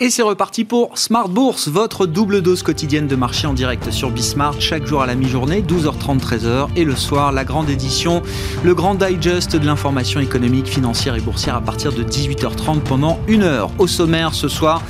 Et c'est reparti pour Smart Bourse, votre double dose quotidienne de marché en direct sur Bismart, chaque jour à la mi-journée, 12h30, 13h, et le soir, la grande édition, le grand digest de l'information économique, financière et boursière à partir de 18h30 pendant une heure. Au sommaire ce soir,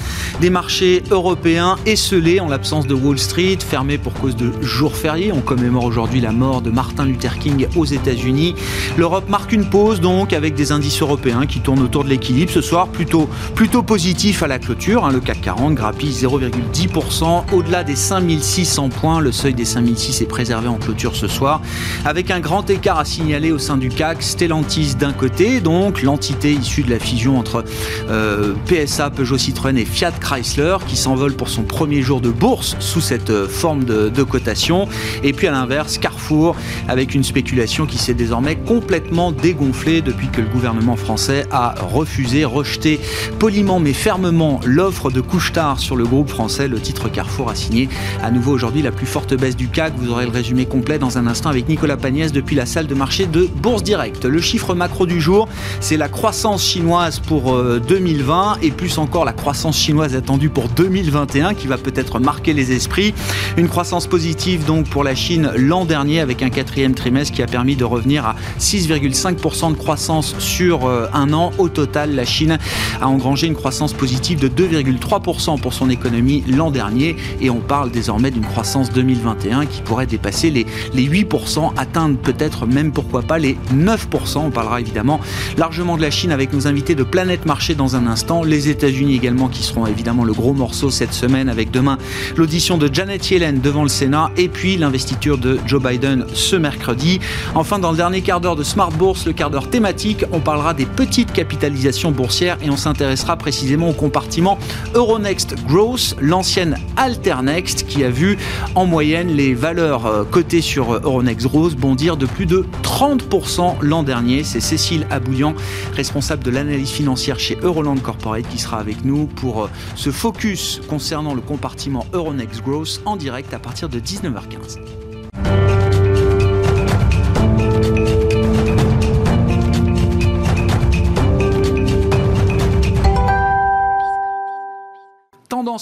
des marchés européens esselés en l'absence de Wall Street, fermés pour cause de jours fériés. On commémore aujourd'hui la mort de Martin Luther King aux États-Unis. L'Europe marque une pause donc avec des indices européens qui tournent autour de l'équilibre. Ce soir, plutôt, plutôt positif à la clôture. Hein, le CAC 40 grappille 0,10%. Au-delà des 5600 points, le seuil des 5006 est préservé en clôture ce soir. Avec un grand écart à signaler au sein du CAC, Stellantis d'un côté, donc l'entité issue de la fusion entre euh, PSA, Peugeot Citroën et Fiat Chrysler, qui s'envole pour son premier jour de bourse sous cette euh, forme de, de cotation. Et puis à l'inverse, Carrefour, avec une spéculation qui s'est désormais complètement dégonflée depuis que le gouvernement français a refusé, rejeté poliment mais fermement l'offre offre de couche-tard sur le groupe français. Le titre Carrefour a signé à nouveau aujourd'hui la plus forte baisse du CAC. Vous aurez le résumé complet dans un instant avec Nicolas Pagnès depuis la salle de marché de Bourse Direct. Le chiffre macro du jour, c'est la croissance chinoise pour 2020 euh, et plus encore la croissance chinoise attendue pour 2021 qui va peut-être marquer les esprits. Une croissance positive donc pour la Chine l'an dernier avec un quatrième trimestre qui a permis de revenir à 6,5% de croissance sur euh, un an. Au total, la Chine a engrangé une croissance positive de 2, 2,3% pour son économie l'an dernier et on parle désormais d'une croissance 2021 qui pourrait dépasser les, les 8%, atteindre peut-être même pourquoi pas les 9%. On parlera évidemment largement de la Chine avec nos invités de Planète Marché dans un instant, les États-Unis également qui seront évidemment le gros morceau cette semaine avec demain l'audition de Janet Yellen devant le Sénat et puis l'investiture de Joe Biden ce mercredi. Enfin, dans le dernier quart d'heure de Smart Bourse, le quart d'heure thématique, on parlera des petites capitalisations boursières et on s'intéressera précisément au compartiment Euronext Growth, l'ancienne Alternext, qui a vu en moyenne les valeurs euh, cotées sur euh, Euronext Growth bondir de plus de 30% l'an dernier. C'est Cécile Abouillan, responsable de l'analyse financière chez Euroland Corporate, qui sera avec nous pour euh, ce focus concernant le compartiment Euronext Growth en direct à partir de 19h15.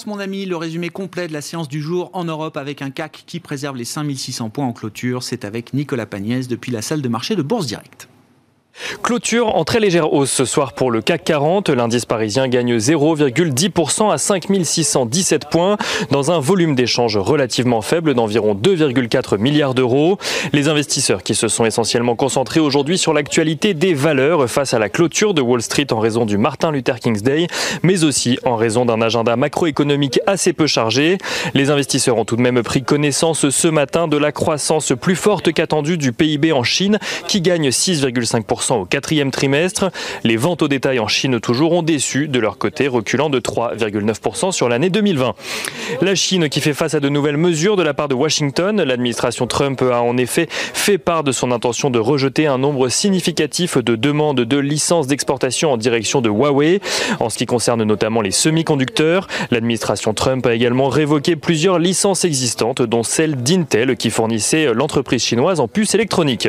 Mon ami, le résumé complet de la séance du jour en Europe avec un CAC qui préserve les 5600 points en clôture. C'est avec Nicolas Pagnès depuis la salle de marché de Bourse Direct. Clôture en très légère hausse ce soir pour le CAC 40. L'indice parisien gagne 0,10% à 5617 points dans un volume d'échange relativement faible d'environ 2,4 milliards d'euros. Les investisseurs qui se sont essentiellement concentrés aujourd'hui sur l'actualité des valeurs face à la clôture de Wall Street en raison du Martin Luther King's Day, mais aussi en raison d'un agenda macroéconomique assez peu chargé. Les investisseurs ont tout de même pris connaissance ce matin de la croissance plus forte qu'attendue du PIB en Chine qui gagne 6,5% au quatrième trimestre. Les ventes au détail en Chine toujours ont déçu de leur côté, reculant de 3,9% sur l'année 2020. La Chine qui fait face à de nouvelles mesures de la part de Washington. L'administration Trump a en effet fait part de son intention de rejeter un nombre significatif de demandes de licences d'exportation en direction de Huawei. En ce qui concerne notamment les semi-conducteurs, l'administration Trump a également révoqué plusieurs licences existantes, dont celle d'Intel qui fournissait l'entreprise chinoise en puces électroniques.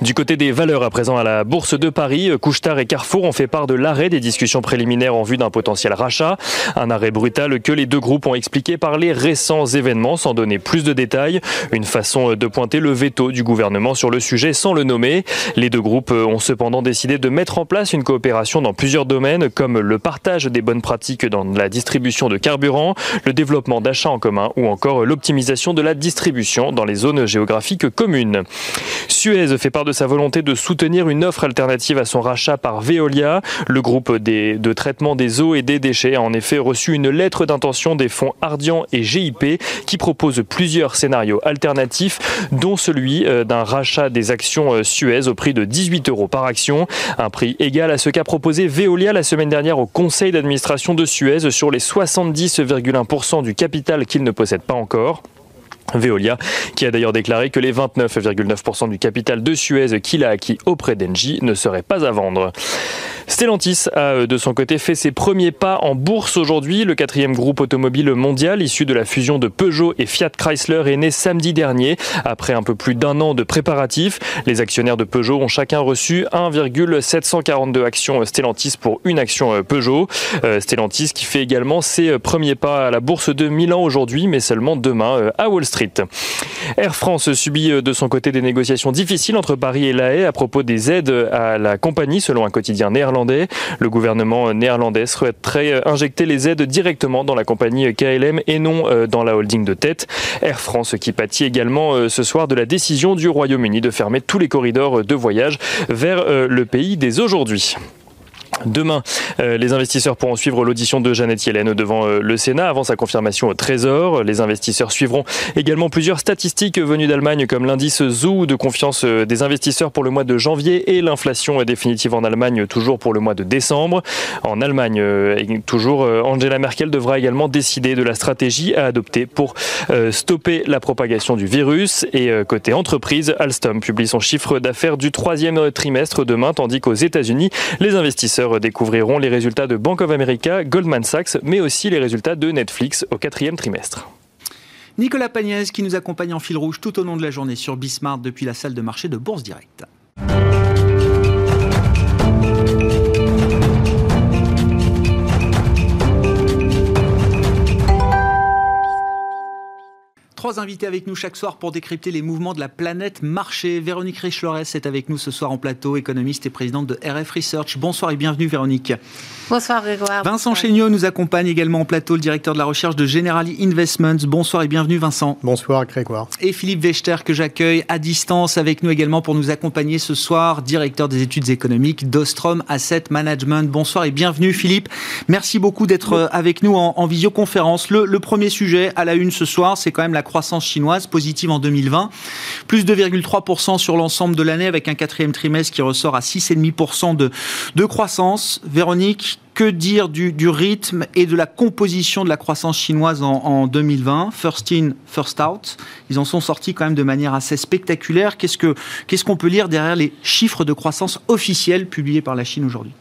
Du côté des valeurs à présent à la Bourse de Paris, Couchetard et Carrefour ont fait part de l'arrêt des discussions préliminaires en vue d'un potentiel rachat. Un arrêt brutal que les deux groupes ont expliqué par les récents événements sans donner plus de détails. Une façon de pointer le veto du gouvernement sur le sujet sans le nommer. Les deux groupes ont cependant décidé de mettre en place une coopération dans plusieurs domaines comme le partage des bonnes pratiques dans la distribution de carburant, le développement d'achats en commun ou encore l'optimisation de la distribution dans les zones géographiques communes. Fait part de sa volonté de soutenir une offre alternative à son rachat par Veolia. Le groupe de traitement des eaux et des déchets a en effet reçu une lettre d'intention des fonds Ardian et GIP qui proposent plusieurs scénarios alternatifs, dont celui euh, d'un rachat des actions euh, Suez au prix de 18 euros par action, un prix égal à ce qu'a proposé Veolia la semaine dernière au conseil d'administration de Suez sur les 70,1% du capital qu'il ne possède pas encore. Veolia, qui a d'ailleurs déclaré que les 29,9% du capital de Suez qu'il a acquis auprès d'Engie ne seraient pas à vendre. Stellantis a euh, de son côté fait ses premiers pas en bourse aujourd'hui. Le quatrième groupe automobile mondial issu de la fusion de Peugeot et Fiat Chrysler est né samedi dernier. Après un peu plus d'un an de préparatifs, les actionnaires de Peugeot ont chacun reçu 1,742 actions Stellantis pour une action euh, Peugeot. Euh, Stellantis qui fait également ses premiers pas à la bourse de Milan aujourd'hui, mais seulement demain à Wall Street. Air France subit de son côté des négociations difficiles entre Paris et La Haye à propos des aides à la compagnie, selon un quotidien néerlandais. Le gouvernement néerlandais souhaiterait injecter les aides directement dans la compagnie KLM et non euh, dans la holding de tête. Air France qui pâtit également euh, ce soir de la décision du Royaume-Uni de fermer tous les corridors de voyage vers euh, le pays dès aujourd'hui. Demain, euh, les investisseurs pourront suivre l'audition de Jeannette Yellen devant euh, le Sénat avant sa confirmation au Trésor. Les investisseurs suivront également plusieurs statistiques venues d'Allemagne comme l'indice ZOO de confiance euh, des investisseurs pour le mois de janvier et l'inflation définitive en Allemagne toujours pour le mois de décembre. En Allemagne, toujours, Angela Merkel devra également décider de la stratégie à adopter pour stopper la propagation du virus. Et côté entreprise, Alstom publie son chiffre d'affaires du troisième trimestre demain, tandis qu'aux États-Unis, les investisseurs découvriront les résultats de Bank of America, Goldman Sachs, mais aussi les résultats de Netflix au quatrième trimestre. Nicolas Pagnès qui nous accompagne en fil rouge tout au long de la journée sur Bismarck depuis la salle de marché de Bourse Direct. Trois invités avec nous chaque soir pour décrypter les mouvements de la planète marché. Véronique Richlores est avec nous ce soir en plateau, économiste et présidente de RF Research. Bonsoir et bienvenue Véronique. Bonsoir Grégoire. Vincent Chéniaud nous accompagne également en plateau, le directeur de la recherche de Generali Investments. Bonsoir et bienvenue Vincent. Bonsoir Grégoire. Et Philippe Wechter que j'accueille à distance avec nous également pour nous accompagner ce soir, directeur des études économiques d'Ostrom Asset Management. Bonsoir et bienvenue Philippe. Merci beaucoup d'être euh, avec nous en, visioconférence. Le, le premier sujet à la une ce soir, c'est quand même la croissance chinoise positive en 2020, plus 2,3% sur l'ensemble de l'année avec un quatrième trimestre qui ressort à 6,5% de, de croissance. Véronique, que dire du, du, rythme et de la composition de la croissance chinoise en, en, 2020 First in, first out. Ils en sont sortis quand même de manière assez spectaculaire. Qu'est-ce qu'on ce qu'on peut lire derrière les chiffres de croissance officiels publiés par la Chine aujourd'hui?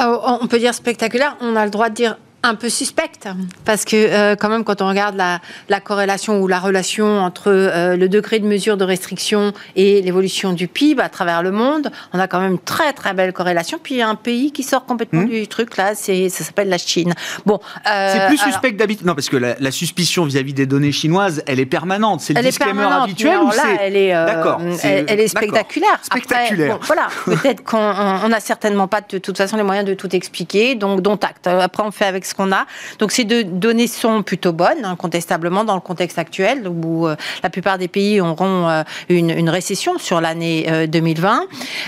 Euh, On peut dire spectaculaire. On a le droit de dire un peu suspecte, parce que euh, quand même quand on regarde la, la, corrélation ou la relation entre euh, le degré de mesure de restriction et l'évolution du PIB à travers le monde, on a quand même une très très belle corrélation. Puis il y a un pays qui sort complètement mmh. du truc là, c'est ça s'appelle la Chine. Bon, euh, c'est plus suspect d'habitude. Non, parce que la, la suspicion vis-à-vis des données chinoises, elle est permanente. C'est le disclaimer habituel ou là, elle est, d'accord, elle, elle, est spectaculaire. Spectaculaire. Après, bon, voilà, peut-être qu'on on a certainement pas de, de toute façon les moyens de tout expliquer, donc dont acte. Après, on fait avec qu'on a. Donc ces deux données sont plutôt bonnes, incontestablement, dans le contexte actuel, où euh, la plupart des pays auront euh, une, récession sur l'année 2020.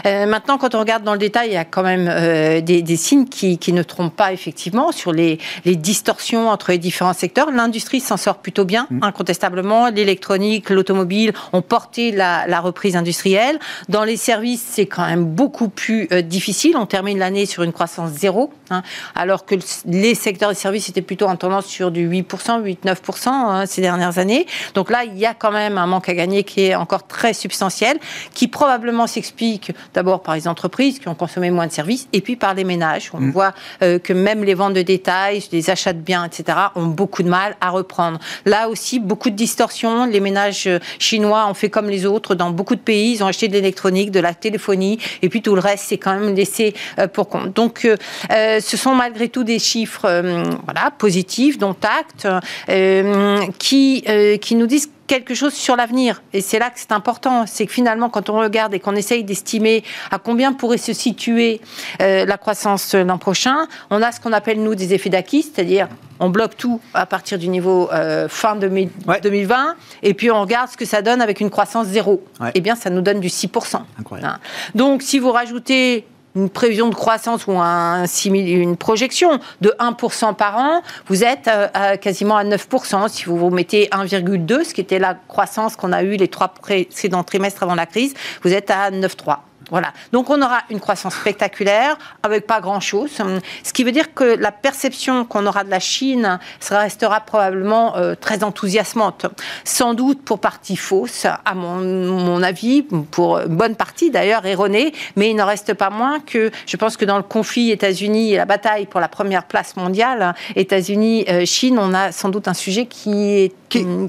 Euh, maintenant, quand on regarde dans le détail, il y a quand même des, signes qui, ne trompent pas, effectivement, sur les, distorsions entre les différents secteurs. L'industrie s'en sort plutôt bien, mmh. incontestablement. L'électronique, l'automobile ont porté la, la, reprise industrielle. Dans les services, c'est quand même beaucoup plus difficile. On termine l'année sur une croissance zéro, hein, alors que les secteurs secteur des services était plutôt en tendance sur du 8%, 8-9% hein, ces dernières années. Donc là, il y a quand même un manque à gagner qui est encore très substantiel, qui probablement s'explique d'abord par les entreprises qui ont consommé moins de services, et puis par les ménages. On mm. voit euh, que même les ventes de détail, les achats de biens, etc., ont beaucoup de mal à reprendre. Là aussi, beaucoup de distorsions. Les ménages euh, chinois ont fait comme les autres dans beaucoup de pays. Ils ont acheté de l'électronique, de la téléphonie, et puis tout le reste, c'est quand même laissé euh, pour compte. Donc, ce sont malgré tout des chiffres euh, voilà, positifs, dont acte, euh, qui, euh, qui nous disent quelque chose sur l'avenir. Et c'est là que c'est important. C'est que finalement, quand on regarde et qu'on essaye d'estimer à combien pourrait se situer la croissance l'an prochain, on a ce qu'on appelle, nous, des effets d'acquis, c'est-à-dire on bloque tout à partir du niveau fin 2020, et puis on regarde ce que ça donne avec une croissance zéro. Eh bien, ça nous donne du 6%. Hein. Donc, si vous rajoutez une prévision de croissance ou un, une projection de 1% par an, vous êtes euh, quasiment à 9%. Si vous vous mettez 1,2, ce qui était la croissance qu'on a eue les trois précédents trimestres avant la crise, vous êtes à 9,3. Voilà. Donc on aura une croissance spectaculaire avec pas grand-chose. Ce qui veut dire que la perception qu'on aura de la Chine restera probablement euh, très enthousiasmante. Sans doute pour partie fausse, à mon, mon avis, pour bonne partie d'ailleurs erronée, mais il n'en reste pas moins que je pense que dans le conflit États-Unis et la bataille pour la première place mondiale, États-Unis-Chine, on a sans doute un sujet qui est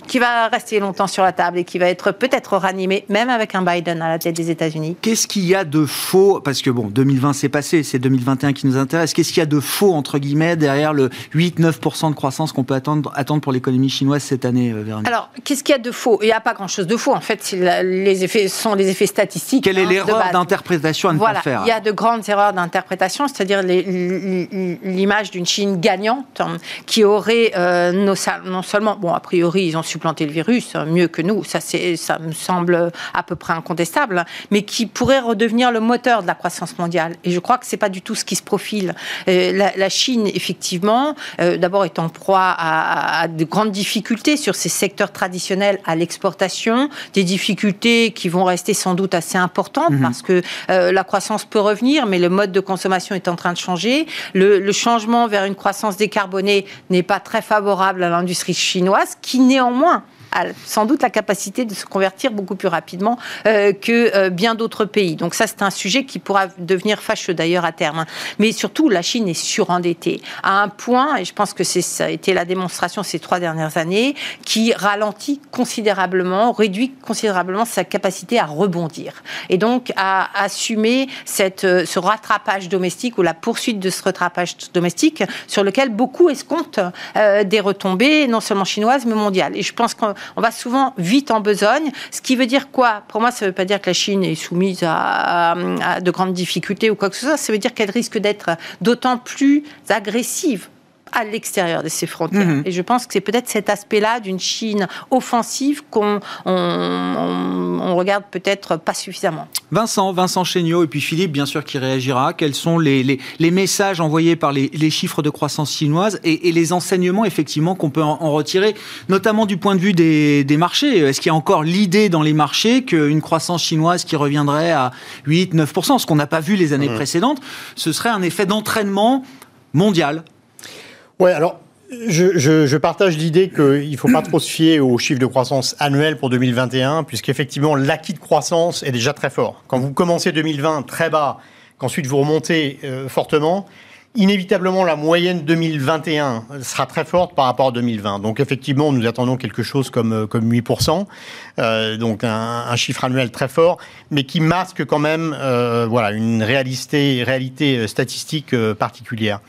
qui, va rester longtemps sur la table et qui va être peut-être ranimé, même avec un Biden à la tête des États-Unis. Qu'est-ce qu'il y a de faux Parce que bon, 2020 c'est passé, c'est 2021 qui nous intéresse. Qu'est-ce qu'il y a de faux, entre guillemets, derrière le 8-9% de croissance qu'on peut attendre, attendre pour l'économie chinoise cette année, euh, Véronique? Alors, qu'est-ce qu'il y a de faux? Il n'y a pas grand-chose de faux. En fait, les effets sont les effets statistiques. Quelle est hein, l'erreur d'interprétation à ne pas faire Il y a de grandes erreurs d'interprétation, c'est-à-dire l'image d'une Chine gagnante qui aurait euh, non seulement, bon, a priori, ils ont supplanté le virus euh, mieux que nous, ça, ça me semble à peu près incontestable, mais qui pourrait redevenir le moteur de la croissance mondiale. Et je crois que c'est pas du tout ce qui se profile. Euh, la, Chine, effectivement, euh, d'abord est en proie à, de grandes difficultés sur ses secteurs traditionnels à l'exportation, des difficultés qui vont rester sans doute assez importantes mhm. parce que la croissance peut revenir, mais le mode de consommation est en train de changer. Le, le changement vers une croissance décarbonée n'est pas très favorable à l'industrie chinoise, qui néanmoins moins a sans doute la capacité de se convertir beaucoup plus rapidement euh, que euh, bien d'autres pays. Donc ça, c'est un sujet qui pourra devenir fâcheux d'ailleurs à terme. Mais surtout, la Chine est surendettée à un point, et je pense que ça a été la démonstration ces trois dernières années, qui ralentit considérablement, réduit considérablement sa capacité à rebondir. Et donc à assumer cette, euh, ce rattrapage domestique ou la poursuite de ce rattrapage domestique sur lequel beaucoup escomptent des retombées, non seulement chinoises, mais mondiales. Et je pense qu'on on va souvent vite en besogne. Ce qui veut dire quoi? Pour moi, ça ne veut pas dire que la Chine est soumise à, de grandes difficultés ou quoi que ce soit. Ça veut dire qu'elle risque d'être d'autant plus agressive à l'extérieur de ses frontières. Mhm. Et je pense que c'est peut-être cet aspect-là d'une Chine offensive qu'on on, regarde peut-être pas suffisamment. Vincent, Vincent Chéniaud et puis Philippe, bien sûr, qui réagira. Quels sont les, les, messages envoyés par les, les, chiffres de croissance chinoise et, les enseignements, effectivement, qu'on peut en, retirer, notamment du point de vue des, des marchés? Est-ce qu'il y a encore l'idée dans les marchés qu'une croissance chinoise qui reviendrait à 8-9%, ce qu'on n'a pas vu les années mhm. précédentes, ce serait un effet d'entraînement mondial? Ouais, alors je, je, partage l'idée qu'il ne faut pas trop se fier aux chiffres de croissance annuels pour 2021, puisqu'effectivement, l'acquis de croissance est déjà très fort. Quand vous commencez 2020 très bas, qu'ensuite vous remontez euh, fortement, inévitablement, la moyenne 2021 sera très forte par rapport à 2020. Donc, effectivement, nous attendons quelque chose comme, euh, comme 8%, euh, donc un, chiffre annuel très fort, mais qui masque quand même euh, voilà, une réalité, statistique particulière.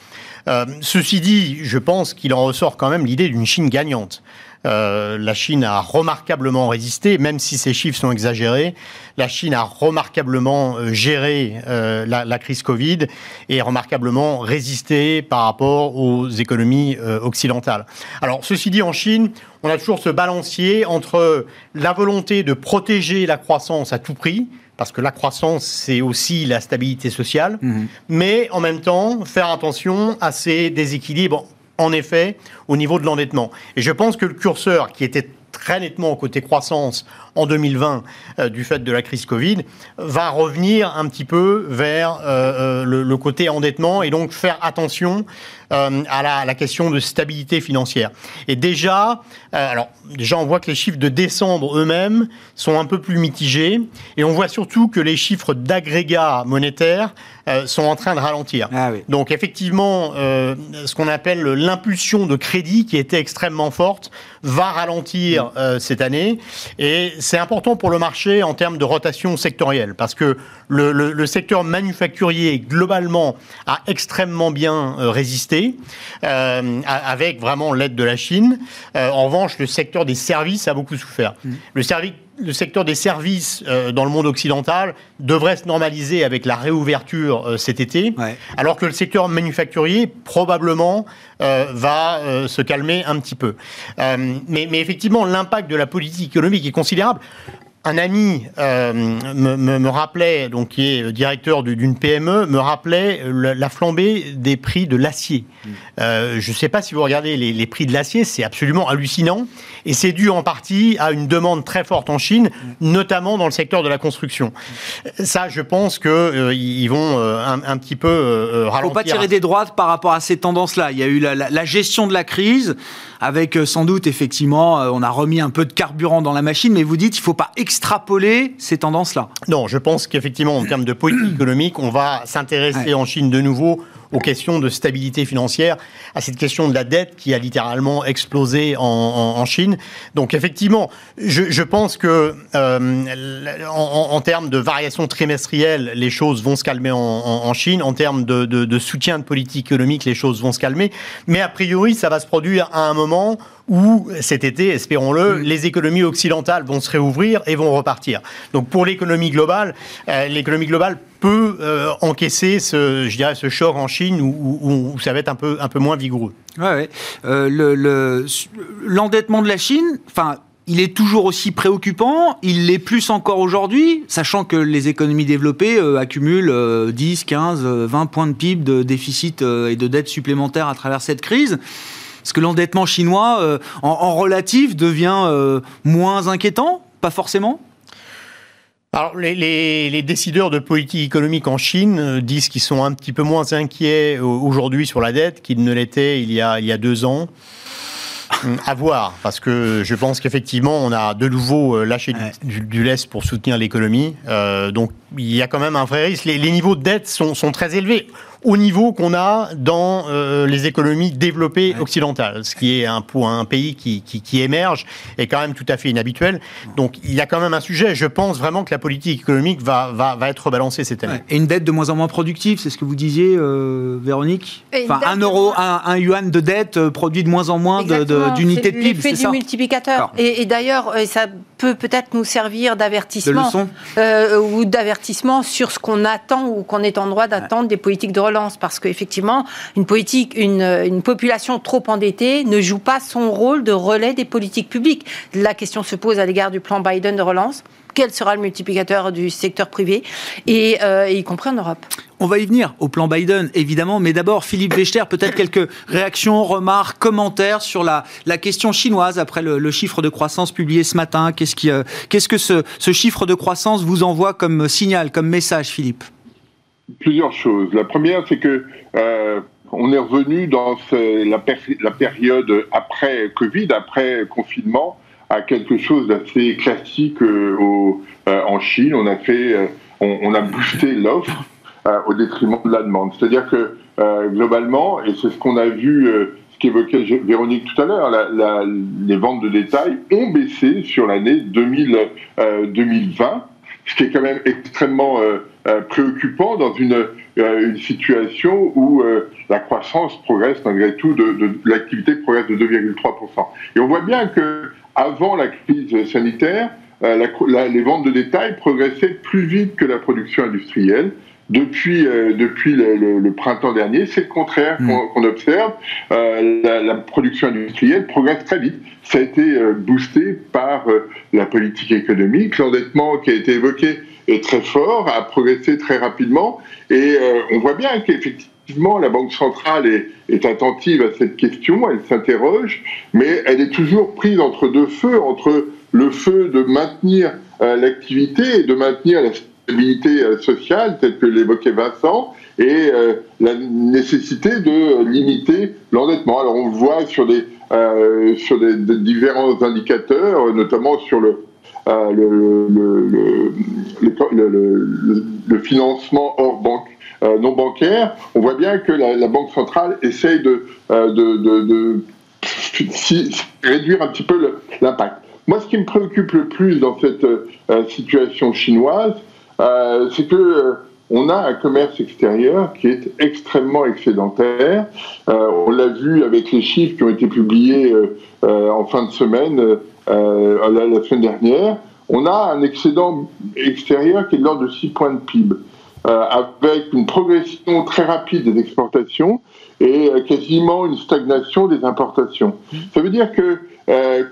Euh, ceci dit, je pense qu'il en ressort quand même l'idée d'une Chine gagnante. Euh, la Chine a remarquablement résisté, même si ces chiffres sont exagérés. La Chine a remarquablement euh, géré la, crise Covid et remarquablement résisté par rapport aux économies occidentales. Alors, ceci dit, en Chine, on a toujours ce balancier entre la volonté de protéger la croissance à tout prix, parce que la croissance, c'est aussi la stabilité sociale, mhm. mais en même temps, faire attention à ces déséquilibres, en effet, au niveau de l'endettement. Et je pense que le curseur qui était très nettement au côté croissance en 2020 euh, du fait de la crise Covid, va revenir un petit peu vers euh, euh, le, côté endettement et donc faire attention à la, la, question de stabilité financière. Et déjà, alors déjà on voit que les chiffres de décembre eux-mêmes sont un peu plus mitigés et on voit surtout que les chiffres d'agrégat monétaire sont en train de ralentir. Ah donc effectivement, ce qu'on appelle l'impulsion de crédit qui était extrêmement forte va ralentir cette année et c'est important pour le marché en termes de rotation sectorielle, parce que le, secteur manufacturier, globalement, a extrêmement bien euh, euh, avec vraiment l'aide de la Chine. Euh, en revanche, le secteur des services a beaucoup souffert. Mmh. Le secteur des services euh, dans le monde occidental devrait se normaliser avec la réouverture cet été, alors que le secteur manufacturier probablement va se calmer un petit peu. Mais, mais, effectivement, l'impact de la politique économique est considérable. Un ami euh, me, rappelait, donc qui est directeur d'une PME, me rappelait la, flambée des prix de l'acier. Mm. Euh, je ne sais pas si vous regardez les, prix de l'acier, c'est absolument hallucinant. Et c'est dû en partie à une demande très forte en Chine, mm. notamment dans le secteur de la construction. Ça, je pense qu'ils euh, vont un, petit peu ralentir. Il ne faut pas tirer des droites par rapport à ces tendances-là. Il y a eu la, la gestion de la crise, avec sans doute, effectivement, on a remis un peu de carburant dans la machine, mais vous dites qu'il ne faut pas extrapoler ces tendances-là. Non, je pense qu'effectivement, en termes de politique économique, on va s'intéresser en Chine de nouveau aux questions de stabilité financière, à cette question de la dette qui a littéralement explosé en, Chine. Donc effectivement, je, pense que euh, en, termes de variation trimestrielle, les choses vont se calmer en, Chine. En termes de, de, soutien de politique économique, les choses vont se calmer. Mais a priori, ça va se produire à un moment où cet été, espérons-le, mm. les économies occidentales vont se réouvrir et vont repartir. Donc pour l'économie globale, euh, l'économie globale peut euh, encaisser ce, je dirais, ce choc en Chine où, ça va être un peu, un peu moins vigoureux. Ouais, euh, l'endettement de la Chine, enfin, il est toujours aussi préoccupant, il l'est plus encore aujourd'hui, sachant que les économies développées accumulent 10, 15, 20 points de PIB de déficit et de dette supplémentaires à travers cette crise. Est-ce que l'endettement chinois, euh, en, relatif, devient euh, moins inquiétant? Pas forcément? Alors, les, décideurs de politique économique en Chine euh, disent qu'ils sont un petit peu moins inquiets aujourd'hui sur la dette qu'ils ne l'étaient il, y a, il y a deux ans. Hum, à voir, parce que je pense qu'effectivement, on a de nouveau lâché du, lest pour soutenir l'économie. donc, il y a quand même un vrai risque. Les, niveaux de dette sont, sont très élevés au niveau qu'on a dans euh, les économies développées occidentales, ce qui est un, pour un pays qui, qui, émerge est quand même tout à fait inhabituel. Donc il y a quand même un sujet. Je pense vraiment que la politique économique va, va, va être rebalancée cette année. Et une dette de moins en moins productive, c'est ce que vous disiez, euh, Véronique Enfin, un euro, un, yuan de dette euh, produit de moins en moins d'unités de, PIB. C'est du multiplicateur. Et, et d'ailleurs, ça peut peut-être nous servir d'avertissement ou d'avertissement sur ce qu'on attend ou qu'on est en droit d'attendre des politiques de relance parce qu'effectivement, une politique, une, une, population trop endettée ne joue pas son rôle de relais des politiques publiques. La question se pose à l'égard du plan Biden de relance. Quel sera le multiplicateur du secteur privé, et, euh, y compris en Europe on va y venir au plan Biden, évidemment, mais d'abord, Philippe Wechter, peut-être quelques réactions, remarques, commentaires sur la, la question chinoise après le, chiffre de croissance publié ce matin. Qu'est-ce, qui, euh, qu'est-ce que ce, ce chiffre de croissance vous envoie comme signal, comme message, Philippe? Plusieurs choses. La première, c'est que euh, on est revenu dans la, la, période après Covid, après confinement, à quelque chose d'assez classique euh, euh, en Chine. On a fait, euh, on, a boosté l'offre au détriment de la demande. C'est-à-dire que globalement, et c'est ce qu'on a vu ce qu'évoquait Véronique tout à l'heure, les ventes de détail ont baissé sur l'année 2020, ce qui est quand même extrêmement préoccupant dans une, situation où la croissance progresse malgré tout, de l'activité progresse de 2,3%. Et on voit bien que avant la crise sanitaire, la, les ventes de détail progressaient plus vite que la production industrielle. Depuis, depuis le, le, printemps dernier, c'est le contraire mmh. qu'on observe. La, la, production industrielle progresse très vite. Ça a été boosté par la politique économique, l'endettement qui a été évoqué est très fort, a progressé très rapidement, et euh, on voit bien qu'effectivement la Banque centrale est, est, attentive à cette question, elle s'interroge, mais elle est toujours prise entre deux feux, entre le feu de maintenir euh, l'activité et de maintenir la stabilité euh, sociale, telle que l'évoquait Vincent, et la nécessité de limiter l'endettement. Alors on le voit sur des, sur des, différents indicateurs, notamment sur le euh, le, financement hors banque. Euh, non bancaire, on voit bien que la, Banque centrale essaye euh, de, de, de réduire un petit peu l'impact. Moi, ce qui me préoccupe le plus dans cette situation chinoise, c'est que on a un commerce extérieur qui est extrêmement excédentaire. on l'a vu avec les chiffres qui ont été publiés en fin de semaine euh, la, semaine dernière, on a un excédent extérieur qui est de l'ordre de 6 points de PIB, euh, avec une progression très rapide des exportations et euh, quasiment une stagnation des importations. Ça veut dire que,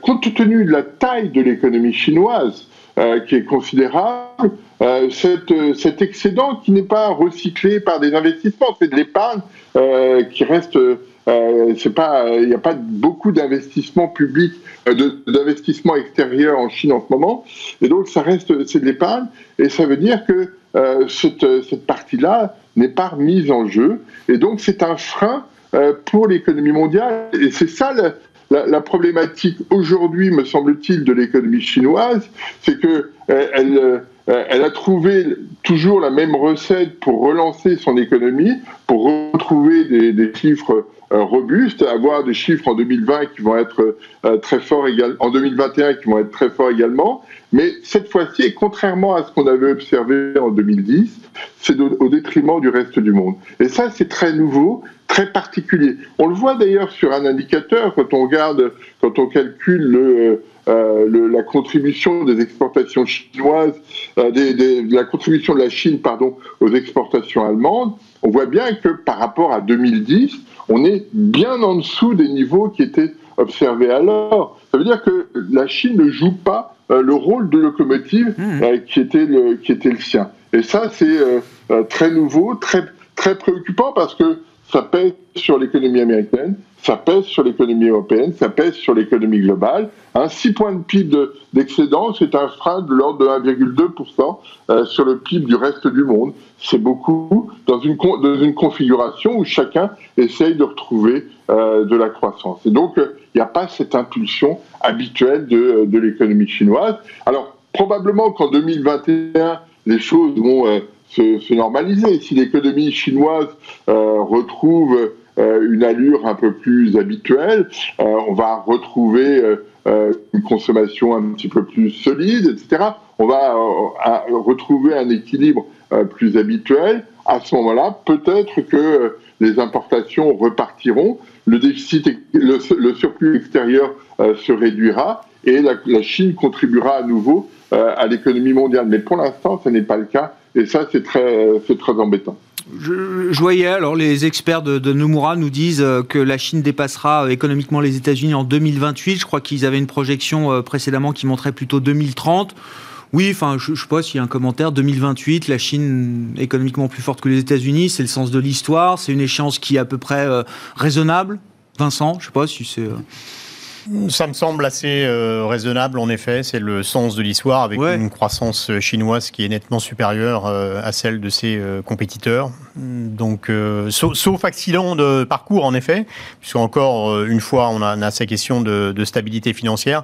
compte tenu de la taille de l'économie chinoise, qui est considérable, cet excédent qui n'est pas recyclé par des investissements, c'est de l'épargne qui reste euh, il n'y a pas beaucoup d'investissements publics, euh, d'investissements extérieurs en Chine en ce moment, et donc ça reste, c'est de l'épargne, et ça veut dire que euh, cette, partie-là n'est pas remise en jeu, et donc c'est un frein pour l'économie mondiale, et c'est ça la, problématique aujourd'hui, me semble-t-il, de l'économie chinoise, c'est que elle elle a trouvé toujours la même recette pour relancer son économie, pour retrouver des, chiffres euh, robuste, avoir des chiffres en 2020 qui vont être euh, très forts également, en 2021 qui vont être très forts également. Mais cette fois-ci, contrairement à ce qu'on avait observé en 2010, c'est au détriment du reste du monde. Et ça, c'est très nouveau, très particulier. On le voit d'ailleurs sur un indicateur quand on regarde, quand on calcule le, euh, la contribution des exportations chinoises, la contribution de la Chine, pardon, aux exportations allemandes. On voit bien que par rapport à 2010, on est bien en dessous des niveaux qui étaient observés alors. Ça veut dire que la Chine ne joue pas euh, le rôle de locomotive euh, qui, était le, qui était le sien. Et ça, c'est euh, très nouveau, très, très préoccupant parce que ça pèse sur l'économie américaine, ça pèse sur l'économie européenne, ça pèse sur l'économie globale. Un 6 points de PIB d'excédent, c'est un frein de l'ordre de 1,2% euh, sur le PIB du reste du monde. C'est beaucoup dans une, configuration où chacun essaye de retrouver euh, de la croissance. Et donc, euh, il n'y a pas cette impulsion habituelle de, l'économie chinoise. Alors, probablement qu'en 2021, les choses vont se, normaliser. Si l'économie chinoise euh, retrouve euh, une allure un peu plus habituelle, euh, on va retrouver une consommation un petit peu plus solide, etc. On va retrouver un équilibre plus habituel. À ce moment-là, peut-être que les importations repartiront, le déficit, le, surplus extérieur se réduira et la, Chine contribuera à nouveau à l'économie mondiale. Mais pour l'instant, ce n'est pas le cas et ça, c'est très, très embêtant. Je, je, voyais, alors les experts de, Nomura nous disent euh, que la Chine dépassera euh, économiquement les États-Unis en 2028. Je crois qu'ils avaient une projection euh, précédemment qui montrait plutôt 2030. Oui, enfin, je ne sais pas s'il y a un commentaire. 2028, la Chine économiquement plus forte que les États-Unis, c'est le sens de l'histoire. C'est une échéance qui est à peu près raisonnable. Vincent, je ne sais pas si c'est. Ça me semble assez euh, raisonnable, en effet. C'est le sens de l'histoire, avec une croissance chinoise qui est nettement supérieure euh, à celle de ses euh, compétiteurs. Donc, sauf, accident de parcours, en effet, puisque encore une fois, on a, on a ces questions de, de stabilité financière.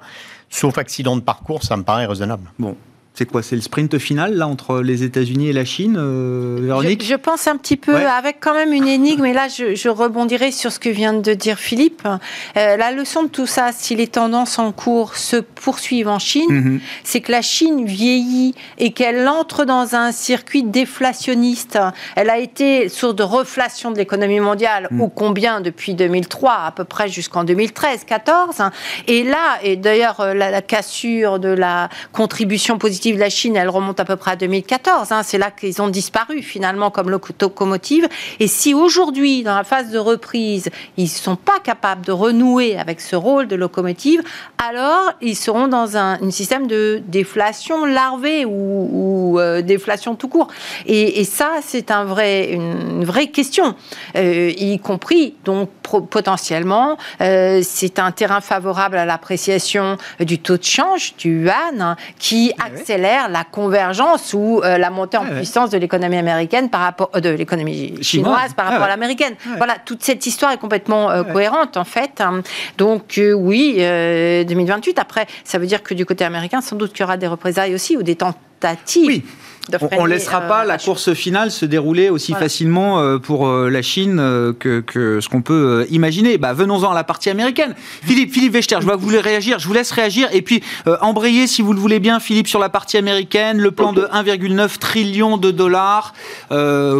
Sauf accident de parcours, ça me paraît raisonnable. Bon, c'est quoi C'est le sprint final là entre les États-Unis et la Chine, euh, Véronique je, pense un petit peu avec quand même une énigme. Et là, je, rebondirai sur ce que vient de dire Philippe. Euh, la leçon de tout ça, si les tendances en cours se poursuivent en Chine, mhm. c'est que la Chine vieillit et qu'elle entre dans un circuit déflationniste. Elle a été source de reflation de l'économie mondiale, ou mhm. combien depuis 2003 à peu près jusqu'en 2013-14. Et là, et d'ailleurs euh, la cassure de la contribution positive la Chine, elle remonte à peu près à 2014. Hein. C'est là qu'ils ont disparu finalement comme locomotive. Et si aujourd'hui, dans la phase de reprise, ils ne sont pas capables de renouer avec ce rôle de locomotive, alors ils seront dans un, système de déflation larvée ou, euh, déflation tout court. Et, ça, c'est un vrai, une, vraie question, euh, y compris donc potentiellement, euh, c'est un terrain favorable à l'appréciation du taux de change du yuan qui eh accélère la convergence ou euh, la montée en puissance de l'économie américaine par rapport euh, de l'économie chinoise par rapport à l'américaine. Voilà, toute cette histoire est complètement euh, cohérente en fait. Donc oui, 2028. Après, ça veut dire que du côté américain, sans doute qu'il y aura des représailles aussi ou des tentatives. Oui. On ne laissera pas la course finale se dérouler aussi facilement euh, pour euh, la Chine euh, que, ce qu'on peut imaginer. Bah, venons-en à la partie américaine. Philippe, Philippe Wechter, je vois que vous voulez réagir. Je vous laisse réagir. Et puis, embrayer, si vous le voulez bien, Philippe, sur la partie américaine. Le plan de 1,9 trillion de dollars.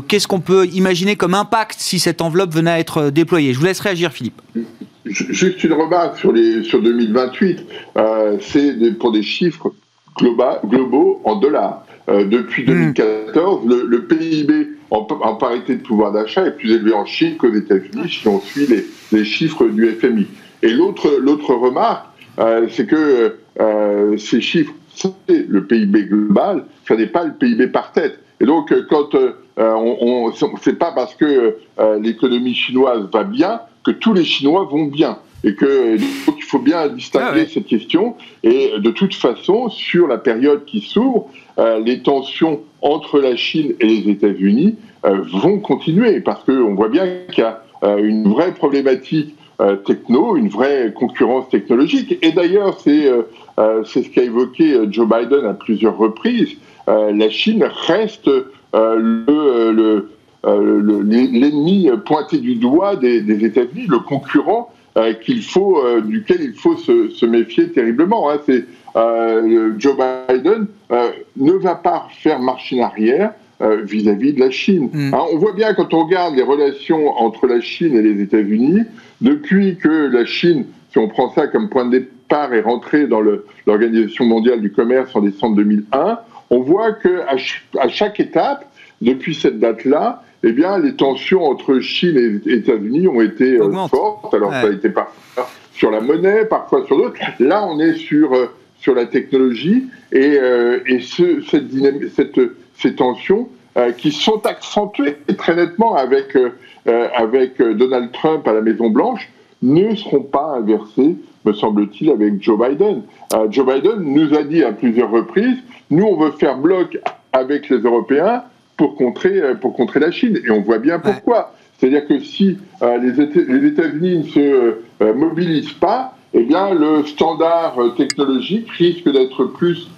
Qu'est-ce qu'on peut imaginer comme impact si cette enveloppe venait à être déployée? Je vous laisse réagir, Philippe. Juste une remarque sur, les, sur 2028. C'est pour des chiffres globaux en dollars. Euh, depuis 2014, hmm. le, PIB en, parité de pouvoir d'achat est plus élevé en Chine qu'aux États-Unis si on suit les, chiffres du FMI. Et l'autre remarque, euh, c'est que euh, ces chiffres c'est le PIB global, ça n'est pas le PIB par tête. Et donc, quand on, on c'est pas parce que l'économie chinoise va bien que tous les Chinois vont bien et que donc il faut bien distinguer ah cette question. Et de toute façon, sur la période qui s'ouvre, les tensions entre la Chine et les États-Unis euh, vont continuer parce qu'on voit bien qu'il y a euh, une vraie problématique techno, une vraie concurrence technologique. Et d'ailleurs, c'est ce qu'a évoqué Joe Biden à plusieurs reprises. la Chine reste le, l'ennemi pointé du doigt des, États-Unis, le concurrent euh, qu'il faut, euh, duquel il faut se, méfier terriblement. Hein. Euh, Joe Biden ne va pas faire machine arrière vis-à-vis de la Chine. Mm. Hein, on voit bien quand on regarde les relations entre la Chine et les États-Unis, depuis que la Chine, si on prend ça comme point de départ, est rentrée dans l'Organisation mondiale du commerce en décembre 2001, on voit qu'à à chaque étape, depuis cette date-là, eh bien, les tensions entre Chine et États-Unis ont été euh, fortes. Alors, ça a été parfois sur la monnaie, parfois sur d'autres. Là, on est sur, euh, sur la technologie et, euh, et ce, cette, cette, ces tensions qui sont accentuées très nettement avec, avec Donald Trump à la Maison-Blanche ne seront pas inversées, me semble-t-il, avec Joe Biden. Joe Biden nous a dit à plusieurs reprises, nous, on veut faire bloc avec les Européens, pour contrer, euh, pour contrer la Chine. Et on voit bien pourquoi. C'est-à-dire que si euh, les, États-Unis ne se euh, mobilisent pas, eh bien, le standard technologique risque d'être plus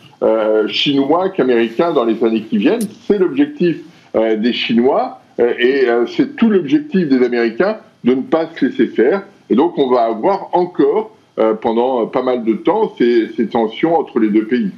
chinois qu'américain dans les années qui viennent. C'est l'objectif des Chinois et c'est tout l'objectif des Américains de ne pas se laisser faire. Et donc, on va avoir encore, pendant pas mal de temps, ces, ces tensions entre les deux pays.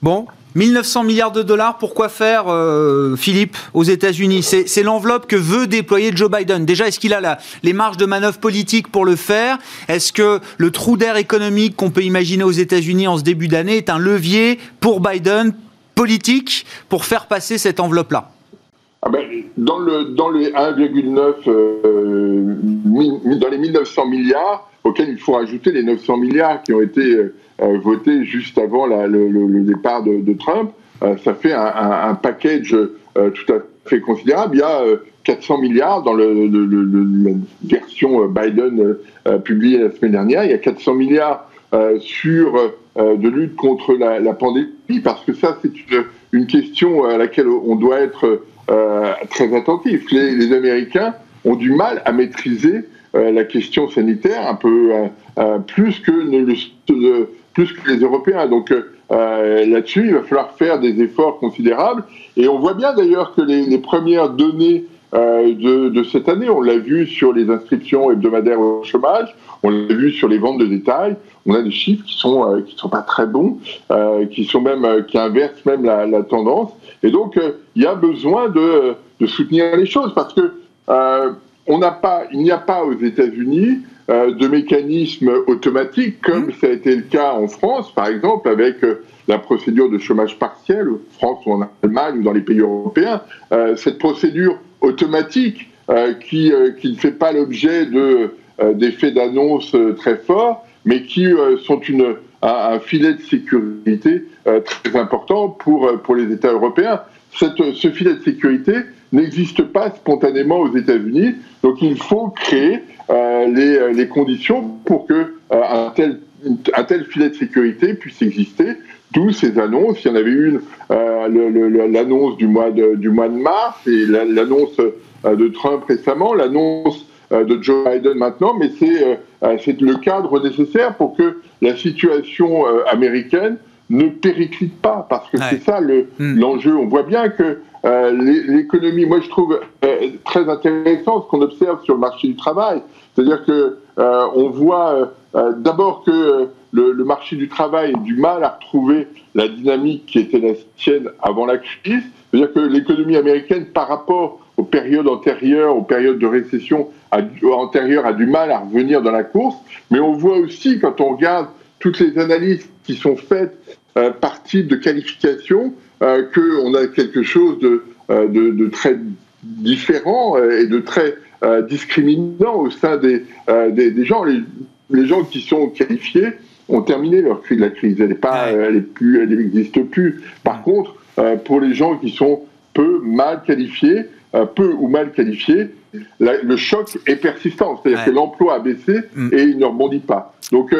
Bon, 1900 milliards de dollars, pourquoi faire, euh, Philippe, aux États-Unis? C'est l'enveloppe que veut déployer Joe Biden. Déjà, est-ce qu'il a les marges de manœuvre politique pour le faire? Est-ce que le trou d'air économique qu'on peut imaginer aux États-Unis en ce début d'année est un levier pour Biden politique pour faire passer cette enveloppe-là? Ah ben, dans, le, dans les 1,9, euh, dans les 1900 milliards, auxquels il faut rajouter les 900 milliards qui ont été euh, voté juste avant le, départ de, Trump, euh, ça fait un, package euh, tout à fait considérable. Il y a 400 milliards dans la version Biden publiée la semaine dernière. Il y a 400 milliards sur de lutte contre la, pandémie, parce que ça, c'est une, question à laquelle on doit être très attentif. Les, Américains ont du mal à maîtriser la question sanitaire un peu plus que le, plus que les Européens. Donc euh, euh, là-dessus, il va falloir faire des efforts considérables. Et on voit bien d'ailleurs que les, premières données euh, de, cette année, on l'a vu sur les inscriptions hebdomadaires au chômage, on l'a vu sur les ventes de détail. On a des chiffres qui sont sont pas très bons, qui sont même qui inversent même la, tendance. Et donc il y a besoin de, de, soutenir les choses parce que on n'a pas, il n'y a pas aux États-Unis euh, de mécanismes automatiques, comme mmh. ça a été le cas en France, par exemple, avec euh, la procédure de chômage partiel, en France ou en Allemagne ou dans les pays européens. Euh, cette procédure automatique qui, qui, ne fait pas l'objet de, d'effets d'annonce très forts, mais qui sont une, un, filet de sécurité très important pour, pour les États européens. Ce filet de sécurité n'existe pas spontanément aux États-Unis, donc il faut créer euh, euh, les, conditions pour que euh, un tel, un filet de sécurité puisse exister. D'où ces annonces. Il y en avait une, l'annonce du mois de, du mois de mars et l'annonce de Trump récemment, l'annonce de Joe Biden maintenant, mais c'est le cadre nécessaire pour que la situation américaine ne périclite pas, parce que c'est ça hmm. l'enjeu. On voit bien que l'économie, moi je trouve très intéressant ce qu'on observe sur le marché du travail, c'est-à-dire que euh, on voit euh, euh, d'abord que le, marché du travail a du mal à retrouver la dynamique qui était la sienne avant la crise. C'est-à-dire que l'économie américaine, par rapport aux périodes antérieures, aux périodes de récession antérieures, a du mal à revenir dans la course. Mais on voit aussi, quand on regarde toutes les analyses qui sont faites par type de qualification, qu'on a quelque chose de, de très différent et de très euh, discriminant au sein des, euh, des, gens. Les, gens qui sont qualifiés ont terminé leur crise. La crise, elle n'est pas, elle est plus, elle n'existe plus. Par contre, pour les gens qui sont peu mal qualifiés, peu ou mal qualifiés, le choc est persistant. C'est-à-dire que l'emploi a baissé mm. et il ne rebondit pas. Donc,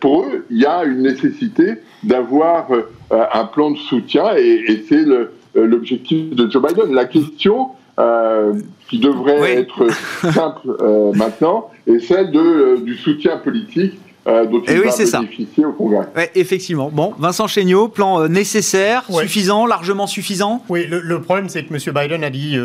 pour eux, il y a une nécessité d'avoir un plan de soutien et, et c'est l'objectif de Joe Biden. La question, euh, qui devrait être simple euh, maintenant, et celle de, euh, du soutien politique dont il va bénéficier au Congrès. effectivement. Bon, Vincent Chéniaud, plan nécessaire, suffisant, largement suffisant? Oui, le, problème, c'est que M. Biden a dit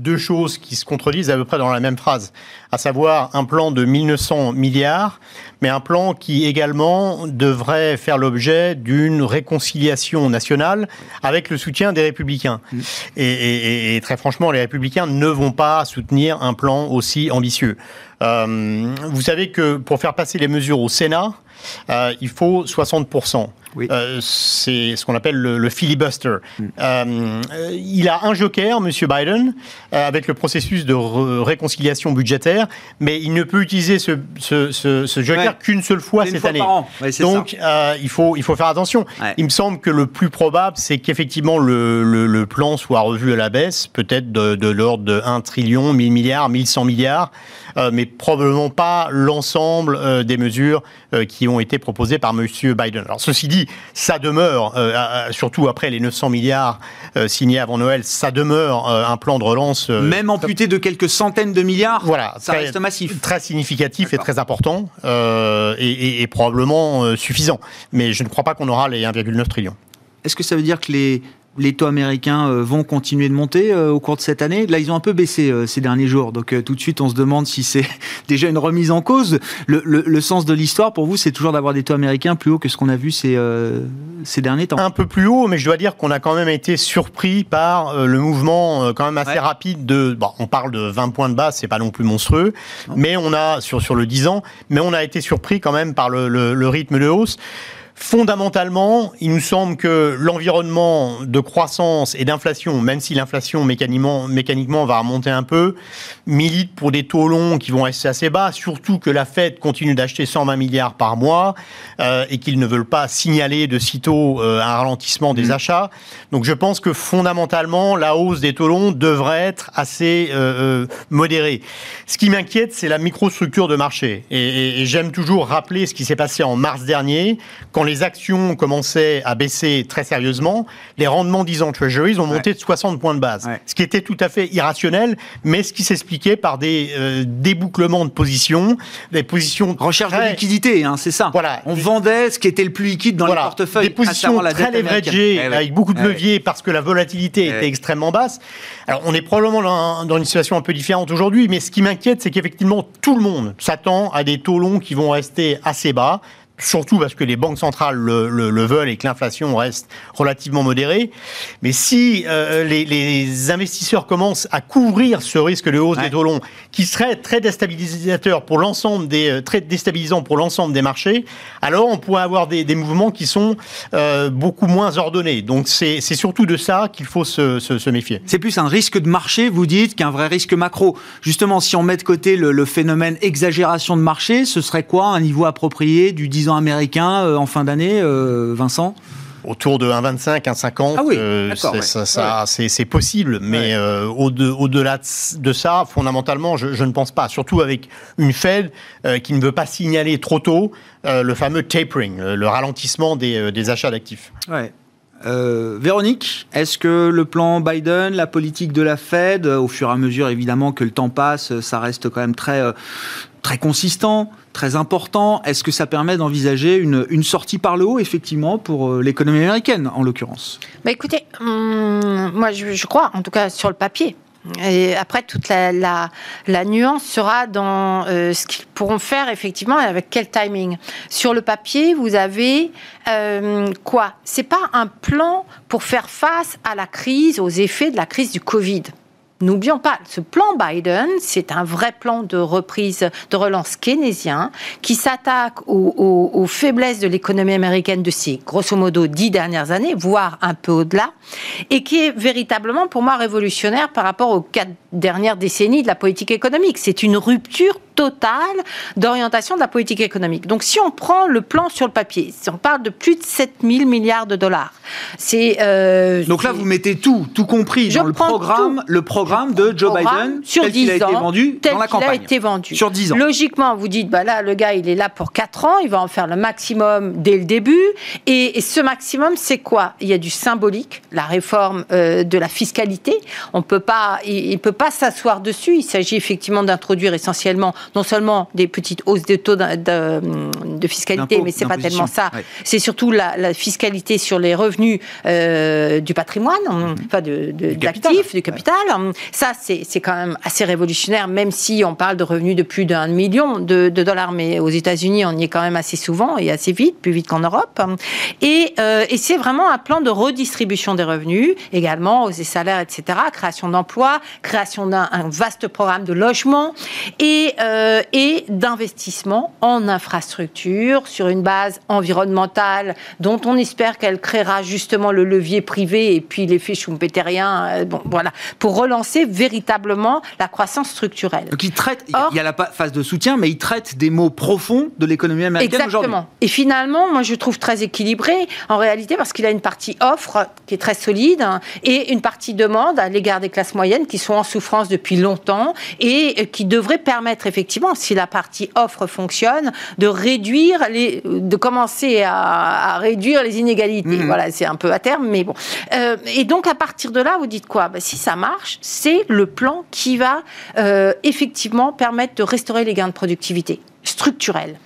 deux choses qui se contredisent à peu près dans la même phrase, à savoir un plan de 1900 milliards, mais un plan qui également devrait faire l'objet d'une réconciliation nationale avec le soutien des républicains. Mm. Et, très franchement, les républicains ne vont pas soutenir un plan aussi ambitieux. Euh, vous savez que pour faire passer les mesures au Sénat, euh, il faut 60%. Euh, c'est ce qu'on appelle le, filibuster. Mm. Euh, il a un joker, M. Biden, avec le processus de réconciliation budgétaire, mais il ne peut utiliser ce, ce, joker qu'une seule fois cette année. Donc il, faut, il faut faire attention. Il me semble que le plus probable, c'est qu'effectivement le, le, plan soit revu à la baisse, peut-être de, de l'ordre de 1 trillion, 1000 milliards, 1100 milliards. Euh, mais probablement pas l'ensemble euh, des mesures euh, qui ont été proposées par M. Biden. Alors ceci dit, ça demeure, surtout après les 900 milliards signés avant Noël, ça demeure un plan de relance. Même amputé de quelques centaines de milliards, voilà, ça reste massif. Très significatif et très important, et, et, probablement suffisant. Mais je ne crois pas qu'on aura les 1,9 trillions. Est-ce que ça veut dire que les les taux américains euh, vont continuer de monter euh, au cours de cette année. Là, ils ont un peu baissé euh, ces derniers jours. Donc, tout de suite, on se demande si c'est déjà une remise en cause. Le, sens de l'histoire, pour vous, c'est toujours d'avoir des taux américains plus hauts que ce qu'on a vu ces, ces derniers temps. Un peu plus haut, mais je dois dire qu'on a quand même été surpris par le mouvement quand même assez rapide de. Bon, on parle de 20 points de base, c'est pas non plus monstrueux, mais on a sur sur le 10 ans, mais on a été surpris quand même par le, le rythme de hausse. Fondamentalement, il nous semble que l'environnement de croissance et d'inflation, même si l'inflation mécaniquement, mécaniquement va remonter un peu, milite pour des taux longs qui vont rester assez bas, surtout que la Fed continue d'acheter 120 milliards par mois euh, et qu'ils ne veulent pas signaler de sitôt euh, un ralentissement des mmh. achats. Donc je pense que fondamentalement, la hausse des taux longs devrait être assez euh, modérée. Ce qui m'inquiète, c'est la microstructure de marché. Et, et j'aime toujours rappeler ce qui s'est passé en mars dernier, quand les actions commençaient à baisser très sérieusement, les rendements 10 ans Treasuries ont monté de 60 points de base. Ce qui était tout à fait irrationnel, mais ce qui s'expliquait par des euh, débouclements de positions, des positions... Recherche de liquidité, hein, c'est ça. Voilà. On vendait ce qui était le plus liquide dans les portefeuilles. Des positions la très leveragées, eh avec beaucoup de eh leviers, parce que la volatilité eh était extrêmement basse. Alors, on est probablement dans, dans une situation un peu différente aujourd'hui, mais ce qui m'inquiète, c'est qu'effectivement, tout le monde s'attend à des taux longs qui vont rester assez bas surtout parce que les banques centrales le, veulent et que l'inflation reste relativement modérée. Mais si euh, les, investisseurs commencent à couvrir ce risque de hausse des taux longs, qui serait très déstabilisateur pour l'ensemble des euh, très déstabilisant pour l'ensemble des marchés, alors on pourrait avoir des, mouvements qui sont euh, beaucoup moins ordonnés. Donc c'est surtout de ça qu'il faut se, se, méfier. C'est plus un risque de marché, vous dites, qu'un vrai risque macro. Justement, si on met de côté le, le phénomène exagération de marché, ce serait quoi un niveau approprié du 10 ans américain euh, en fin d'année, euh, Vincent? Autour de 1,25, 1,50, ah euh, c'est possible, mais au-delà de, ça, fondamentalement, je, ne pense pas. Surtout avec une Fed qui ne veut pas signaler trop tôt le fameux tapering, le ralentissement des, achats d'actifs. Ouais. Véronique, est-ce que le plan Biden, la politique de la Fed, au fur et à mesure évidemment que le temps passe, ça reste quand même très, très consistant très important. Est-ce que ça permet d'envisager une, sortie par le haut, effectivement, pour euh, l'économie américaine, en l'occurrence? Bah Écoutez, hum, moi je, crois, en tout cas sur le papier. Et après, toute la, nuance sera dans euh, ce qu'ils pourront faire effectivement et avec quel timing. Sur le papier, vous avez euh, quoi? C'est pas un plan pour faire face à la crise, aux effets de la crise du Covid. N'oublions pas, ce plan Biden, c'est un vrai plan de reprise, de relance keynésien qui s'attaque aux, faiblesses de l'économie américaine de ces, grosso modo, dix dernières années, voire un peu au-delà, et qui est véritablement, pour moi, révolutionnaire par rapport aux quatre dernières décennies de la politique économique. C'est une rupture totale d'orientation de la politique économique. Donc si on prend le plan sur le papier, si on parle de plus de 7 000 milliards de dollars, c'est... Euh, Donc là, vous mettez tout, tout compris dans le programme, le programme de Joe Biden sur tel 10 qu'il a été vendu tel dans la campagne. a été vendu. Sur 10 ans. Logiquement, vous dites, bah là, le gars, il est là pour 4 ans, il va en faire le maximum dès le début. Et, et ce maximum, c'est quoi? Il y a du symbolique, la réforme euh, de la fiscalité. On peut pas, il ne peut pas s'asseoir dessus. Il s'agit effectivement d'introduire essentiellement non seulement des petites hausses de taux de, de, de fiscalité, mais c'est pas tellement ça. Ouais. C'est surtout la, la fiscalité sur les revenus euh, du patrimoine, enfin de, de- Mhm. Du capital. du capital. Ça, c'est c'est quand même assez révolutionnaire, même si on parle de revenus de plus d'un million de, dollars. Mais aux États-Unis, on y est quand même assez souvent et assez vite, plus vite qu'en Europe. Et, euh, et c'est vraiment un plan de redistribution des revenus, également hausse des salaires, etc., création d'emplois, création d'un un vaste programme de logement et, euh, et d'investissement en infrastructure sur une base environnementale dont on espère qu'elle créera justement le levier privé et puis l'effet schumpeterien, euh, bon, voilà, pour relancer véritablement la croissance structurelle. Donc il traite, il y a- Or- il y a la phase de soutien, mais il traite des mots profonds de l'économie américaine aujourd'hui. Exactement. Et finalement, moi, je trouve très équilibré, en réalité, parce qu'il a une partie offre qui est très solide hein, et une partie demande à l'égard des classes moyennes qui sont en souffrance depuis longtemps et euh, qui devrait permettre, effectivement, si la partie offre fonctionne, de réduire les, de commencer à, à réduire les inégalités. Mhm. Voilà, c'est un peu à terme, mais bon. Euh, et donc, à partir de là, vous dites quoi? Ben, Si ça marche, c'est le plan qui va euh, effectivement permettre de restaurer les gains de productivité structurels.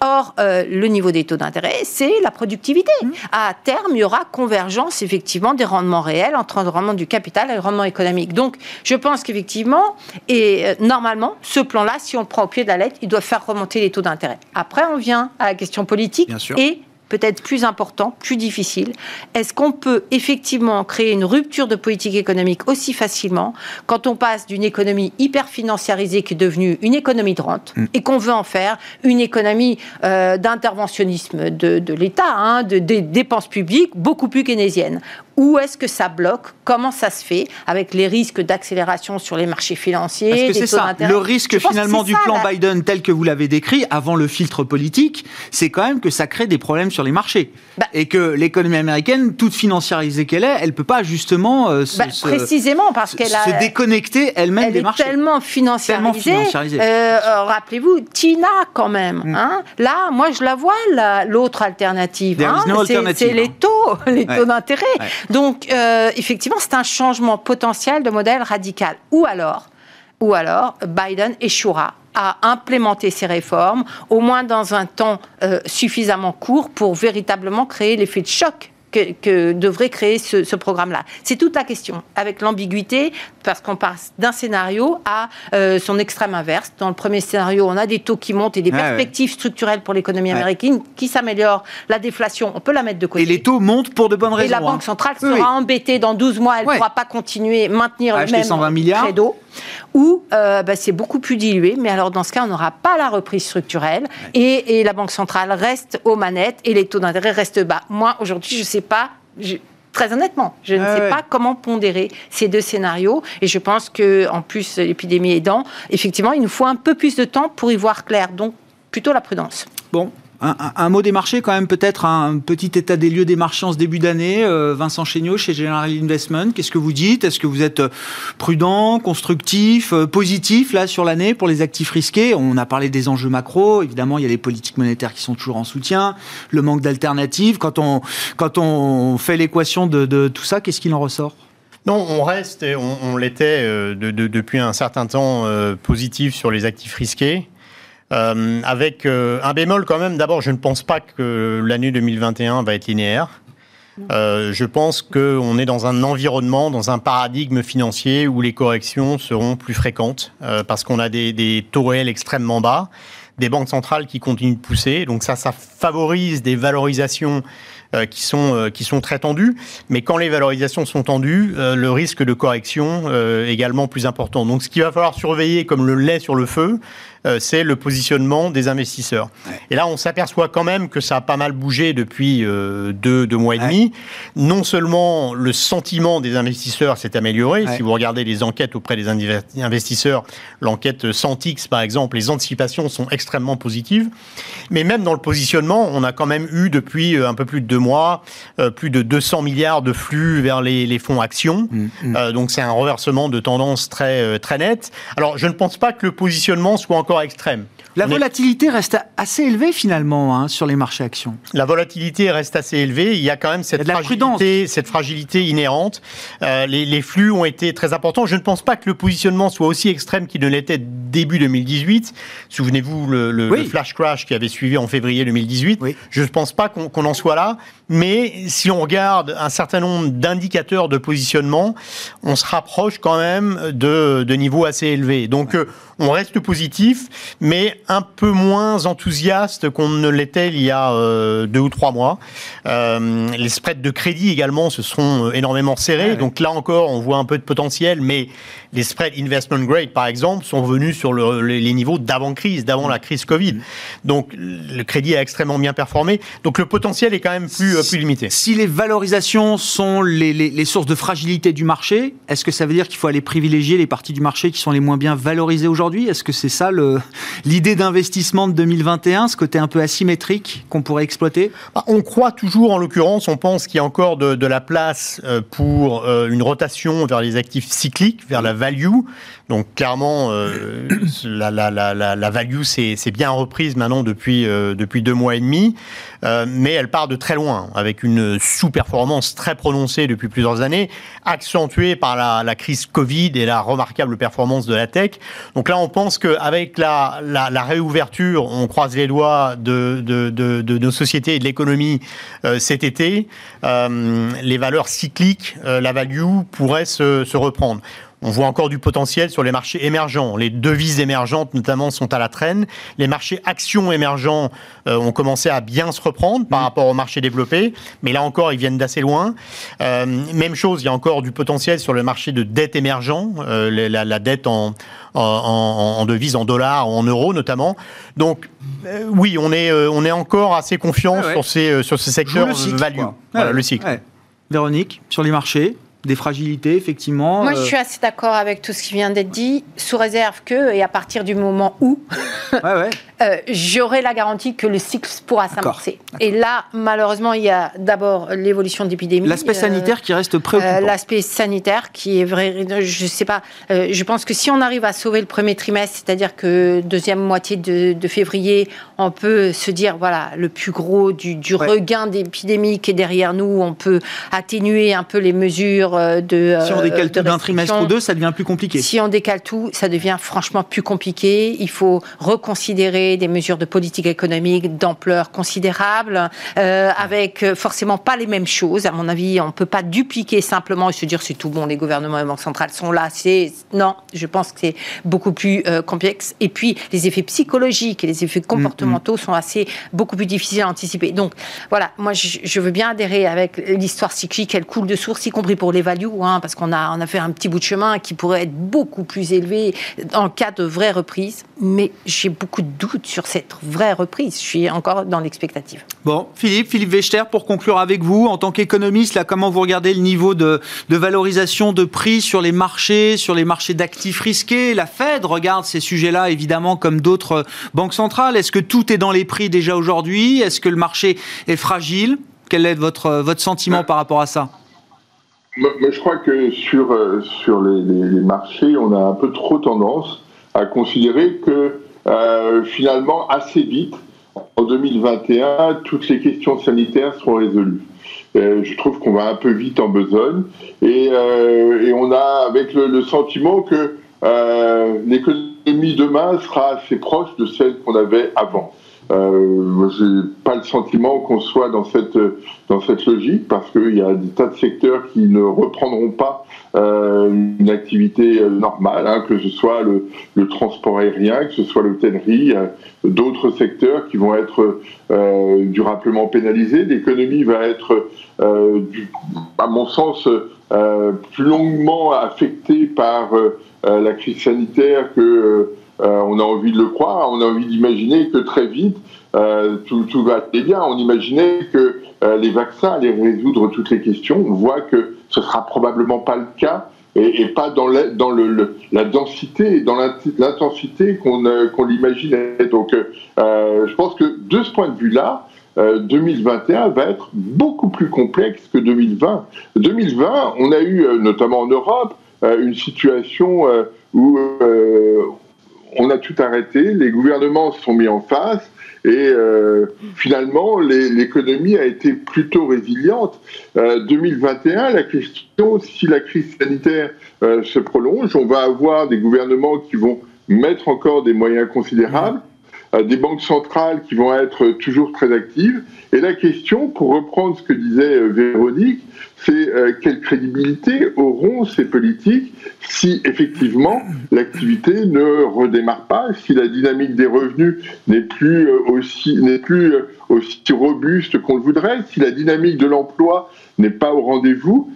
Or, euh, le niveau des taux d'intérêt, c'est la productivité. À terme, il y aura convergence effectivement des rendements réels entre le rendement du capital et le rendement économique. Donc, je pense qu'effectivement, et euh, normalement, ce plan-là, si on le prend au pied de la lettre, il doit faire remonter les taux d'intérêt. Après, on vient à la question politique Bien sûr. et peut-être plus important, plus difficile. Est-ce qu'on peut effectivement créer une rupture de politique économique aussi facilement quand on passe d'une économie hyper financiarisée qui est devenue une économie de rente Mm. et qu'on veut en faire une économie euh, d'interventionnisme de, de l'État, hein, de, des dépenses publiques beaucoup plus keynésiennes? Où est-ce que ça bloque? Comment ça se fait? Avec les risques d'accélération sur les marchés financiers Parce que c'est ça, le risque finalement du ça, plan la- Biden tel que vous l'avez décrit, avant le filtre politique, c'est quand même que ça crée des problèmes sur les marchés. Bah- et que l'économie américaine, toute financiarisée qu'elle est, elle peut pas justement euh, se, Bah, se- précisément parce se- qu'elle se a déconnecter elle-même elle des est marchés. tellement financiarisée. Tellement financiarisée. Euh, euh, Rappelez-vous, Tina quand même. Mm. hein. Là, moi, je la vois la- l'autre alternative. Hein. no C'est- C'est les hein. taux, les Ouais. taux d'intérêt. Ouais. Donc, euh, effectivement, c'est un changement potentiel de modèle radical. Ou alors, ou alors, Biden échouera à implémenter ces réformes, au moins dans un temps euh, suffisamment court pour véritablement créer l'effet de choc que, que devrait créer ce, ce programme-là. C'est toute la question, avec l'ambiguïté, parce qu'on passe d'un scénario à euh, son extrême inverse. Dans le premier scénario, on a des taux qui montent et des ouais. perspectives structurelles pour l'économie Ouais. américaine qui s'améliorent. La déflation, on peut la mettre de côté. Et les taux montent pour de bonnes raisons. Et la hein. Banque centrale Oui, sera oui. embêtée dans 12 mois, elle ne Ouais. pourra pas continuer, maintenir le Acheter même 120 milliards. credo. Ou euh, bah, c'est beaucoup plus dilué, mais alors dans ce cas, on n'aura pas la reprise structurelle et, et la Banque centrale reste aux manettes et les taux d'intérêt restent bas. Moi, aujourd'hui, je ne sais pas. je- Très honnêtement, je ne sais ouais. pas comment pondérer ces deux scénarios. Et je pense que, en plus, l'épidémie aidant, effectivement, il nous faut un peu plus de temps pour y voir clair. Donc, plutôt la prudence. Bon, un, mot des marchés quand même, peut-être un petit état des lieux des marchés en ce début d'année. Euh, Vincent Chéniaud chez General Investment, qu'est-ce que vous dites? Est-ce que vous êtes euh, prudent, constructif, euh, positif là sur l'année pour les actifs risqués? On a parlé des enjeux macro, évidemment il y a les politiques monétaires qui sont toujours en soutien, le manque d'alternatives. Quand on, quand on fait l'équation de, tout ça, qu'est-ce qu'il en ressort? Non, on reste, on, on l'était de- de- depuis un certain temps positif sur les actifs risqués. Euh, avec euh, un bémol quand même, d'abord je ne pense pas que l'année 2021 va être linéaire. Euh, je pense qu'on est dans un environnement, dans un paradigme financier où les corrections seront plus fréquentes parce qu'on a des, des taux réels extrêmement bas, des banques centrales qui continuent de pousser. Donc ça, ça favorise des valorisations euh, qui, sont, euh, qui sont très tendues. Mais quand les valorisations sont tendues, euh, le risque de correction est également plus important. Donc ce qu'il va falloir surveiller comme le lait sur le feu, c'est le positionnement des investisseurs. Et là, on s'aperçoit quand même que ça a pas mal bougé depuis deux, deux, mois et demi. Non seulement le sentiment des investisseurs s'est amélioré, si vous regardez les enquêtes auprès des investisseurs, l'enquête Santix par exemple, les anticipations sont extrêmement positives, mais même dans le positionnement, on a quand même eu depuis un peu plus de deux mois plus de 200 milliards de flux vers les, fonds actions. Mm, mm. donc c'est un reversement de tendance très, très net. Alors je ne pense pas que le positionnement soit encore extrême. La volatilité reste assez élevée finalement hein, sur les marchés actions. La volatilité reste assez élevée. Il y a quand même cette, fragilité, cette fragilité inhérente. Euh, les, flux ont été très importants. Je ne pense pas que le positionnement soit aussi extrême qu'il ne l'était début 2018. Souvenez-vous le, flash crash qui avait suivi en février 2018. Je ne pense pas qu'on en soit là. Mais si on regarde un certain nombre d'indicateurs de positionnement, on se rapproche quand même de, de niveaux assez élevés. Donc euh, on reste positif, mais un peu moins enthousiaste qu'on ne l'était il y a euh, deux ou trois mois. Euh, les spreads de crédit également se sont énormément serrés. Donc là encore, on voit un peu de potentiel, mais les spreads investment grade, par exemple, sont venus sur les niveaux d'avant-crise, d'avant la crise Covid. Donc le crédit a extrêmement bien performé. Donc le potentiel est quand même plus, plus limité. Si les valorisations sont les, les sources de fragilité du marché, est-ce que ça veut dire qu'il faut aller privilégier les parties du marché qui sont les moins bien valorisées aujourd'hui? Est-ce que c'est ça l'idée d'investissement de 2021, ce côté un peu asymétrique qu'on pourrait exploiter? Bah, On croit toujours, en l'occurrence, on pense qu'il y a encore de, la place euh, pour euh, une rotation vers les actifs cycliques, vers la value. Donc clairement, euh, la, value c'est bien reprise maintenant depuis, depuis deux mois et demi, mais elle part de très loin, avec une sous-performance très prononcée depuis plusieurs années, accentuée par la, crise Covid et la remarquable performance de la tech. Donc là, on pense qu'avec la, la, réouverture, on croise les doigts de, nos sociétés et de l'économie euh, cet été, euh, les valeurs cycliques, euh, la value pourrait se reprendre. On voit encore du potentiel sur les marchés émergents. Les devises émergentes, notamment, sont à la traîne. Les marchés actions émergents euh, ont commencé à bien se reprendre par mm. rapport aux marchés développés. Mais là encore, ils viennent d'assez loin. Euh, même chose, il y a encore du potentiel sur le marché de dette émergent, euh, la, dette en, en, devises, en dollars, en euros notamment. Donc, oui, on est, on est encore assez confiant ah sur, ces, sur ces secteurs value. Voilà, le cycle. Véronique, sur les marchés des fragilités, effectivement. Moi, je euh, suis assez d'accord avec tout ce qui vient d'être dit, sous réserve que, et à partir du moment où, euh, j'aurai la garantie que le cycle pourra s'amorcer. Et là, malheureusement, il y a d'abord l'évolution de l'épidémie. L'aspect sanitaire qui reste préoccupant. L'aspect sanitaire qui est vrai, je sais pas, euh, je pense que si on arrive à sauver le premier trimestre, c'est-à-dire que deuxième moitié de, février, on peut se dire, voilà, le plus gros du, regain d'épidémie qui est derrière nous, on peut atténuer un peu les mesures euh, de. Si on décale tout d'un trimestre ou deux, ça devient plus compliqué. Si on décale tout, ça devient franchement plus compliqué. Il faut reconsidérer des mesures de politique économique d'ampleur considérable, euh, avec euh, forcément pas les mêmes choses. À mon avis, on ne peut pas dupliquer simplement et se dire c'est tout bon, les gouvernements et les banques centrales sont là. C'est non, je pense que c'est beaucoup plus complexe. Et puis les effets psychologiques et les effets comportementaux mm, mm. sont assez beaucoup plus difficiles à anticiper. Donc voilà, moi je, je veux bien adhérer avec l'histoire cyclique, elle coule de source, y compris pour les value, hein, parce qu'on a, on a fait un petit bout de chemin qui pourrait être beaucoup plus élevé en cas de vraie reprise. Mais j'ai beaucoup de doutes sur cette vraie reprise. Je suis encore dans l'expectative. Bon, Philippe, Philippe Wechter, pour conclure avec vous, en tant qu'économiste, là, comment vous regardez le niveau de, de valorisation de prix sur les marchés, sur les marchés d'actifs risqués? La Fed regarde ces sujets-là, évidemment, comme d'autres banques centrales. Est-ce que tout est dans les prix déjà aujourd'hui? Est-ce que le marché est fragile? Quel est votre, votre sentiment par rapport à ça? Moi, je crois que sur, euh, sur les, les, marchés, on a un peu trop tendance à considérer que euh, finalement, assez vite, en 2021, toutes les questions sanitaires seront résolues. Euh, je trouve qu'on va un peu vite en besogne et, euh, on a avec le, sentiment que l'économie demain sera assez proche de celle qu'on avait avant. Euh, j'ai pas le sentiment qu'on soit dans cette dans cette logique parce qu'il y a des tas de secteurs qui ne reprendront pas une activité euh, normale, hein, que ce soit le, le, transport aérien, que ce soit l'hôtellerie, euh, d'autres secteurs qui vont être euh, durablement pénalisés. L'économie va être, du, à mon sens, plus longuement affectée par la crise sanitaire que on a envie de le croire, on a envie d'imaginer que très vite, tout, tout, va aller bien. On imaginait que les vaccins allaient résoudre toutes les questions. On voit que ce sera probablement pas le cas et, pas dans, la, densité, dans l'intensité qu'on l'imaginait. Donc, je pense que de ce point de vue-là, 2021 va être beaucoup plus complexe que 2020. 2020, on a eu, notamment en Europe, une situation où on a tout arrêté, les gouvernements se sont mis en face et euh, finalement l'économie a été plutôt résiliente. 2021, euh, la question, si la crise sanitaire euh, se prolonge, on va avoir des gouvernements qui vont mettre encore des moyens considérables des banques centrales qui vont être toujours très actives. Et la question, pour reprendre ce que disait Véronique, c'est euh, quelle crédibilité auront ces politiques si effectivement l'activité ne redémarre pas, si la dynamique des revenus n'est plus euh, aussi n'est plus euh, aussi robuste qu'on le voudrait, si la dynamique de l'emploi n'est pas au rendez-vous,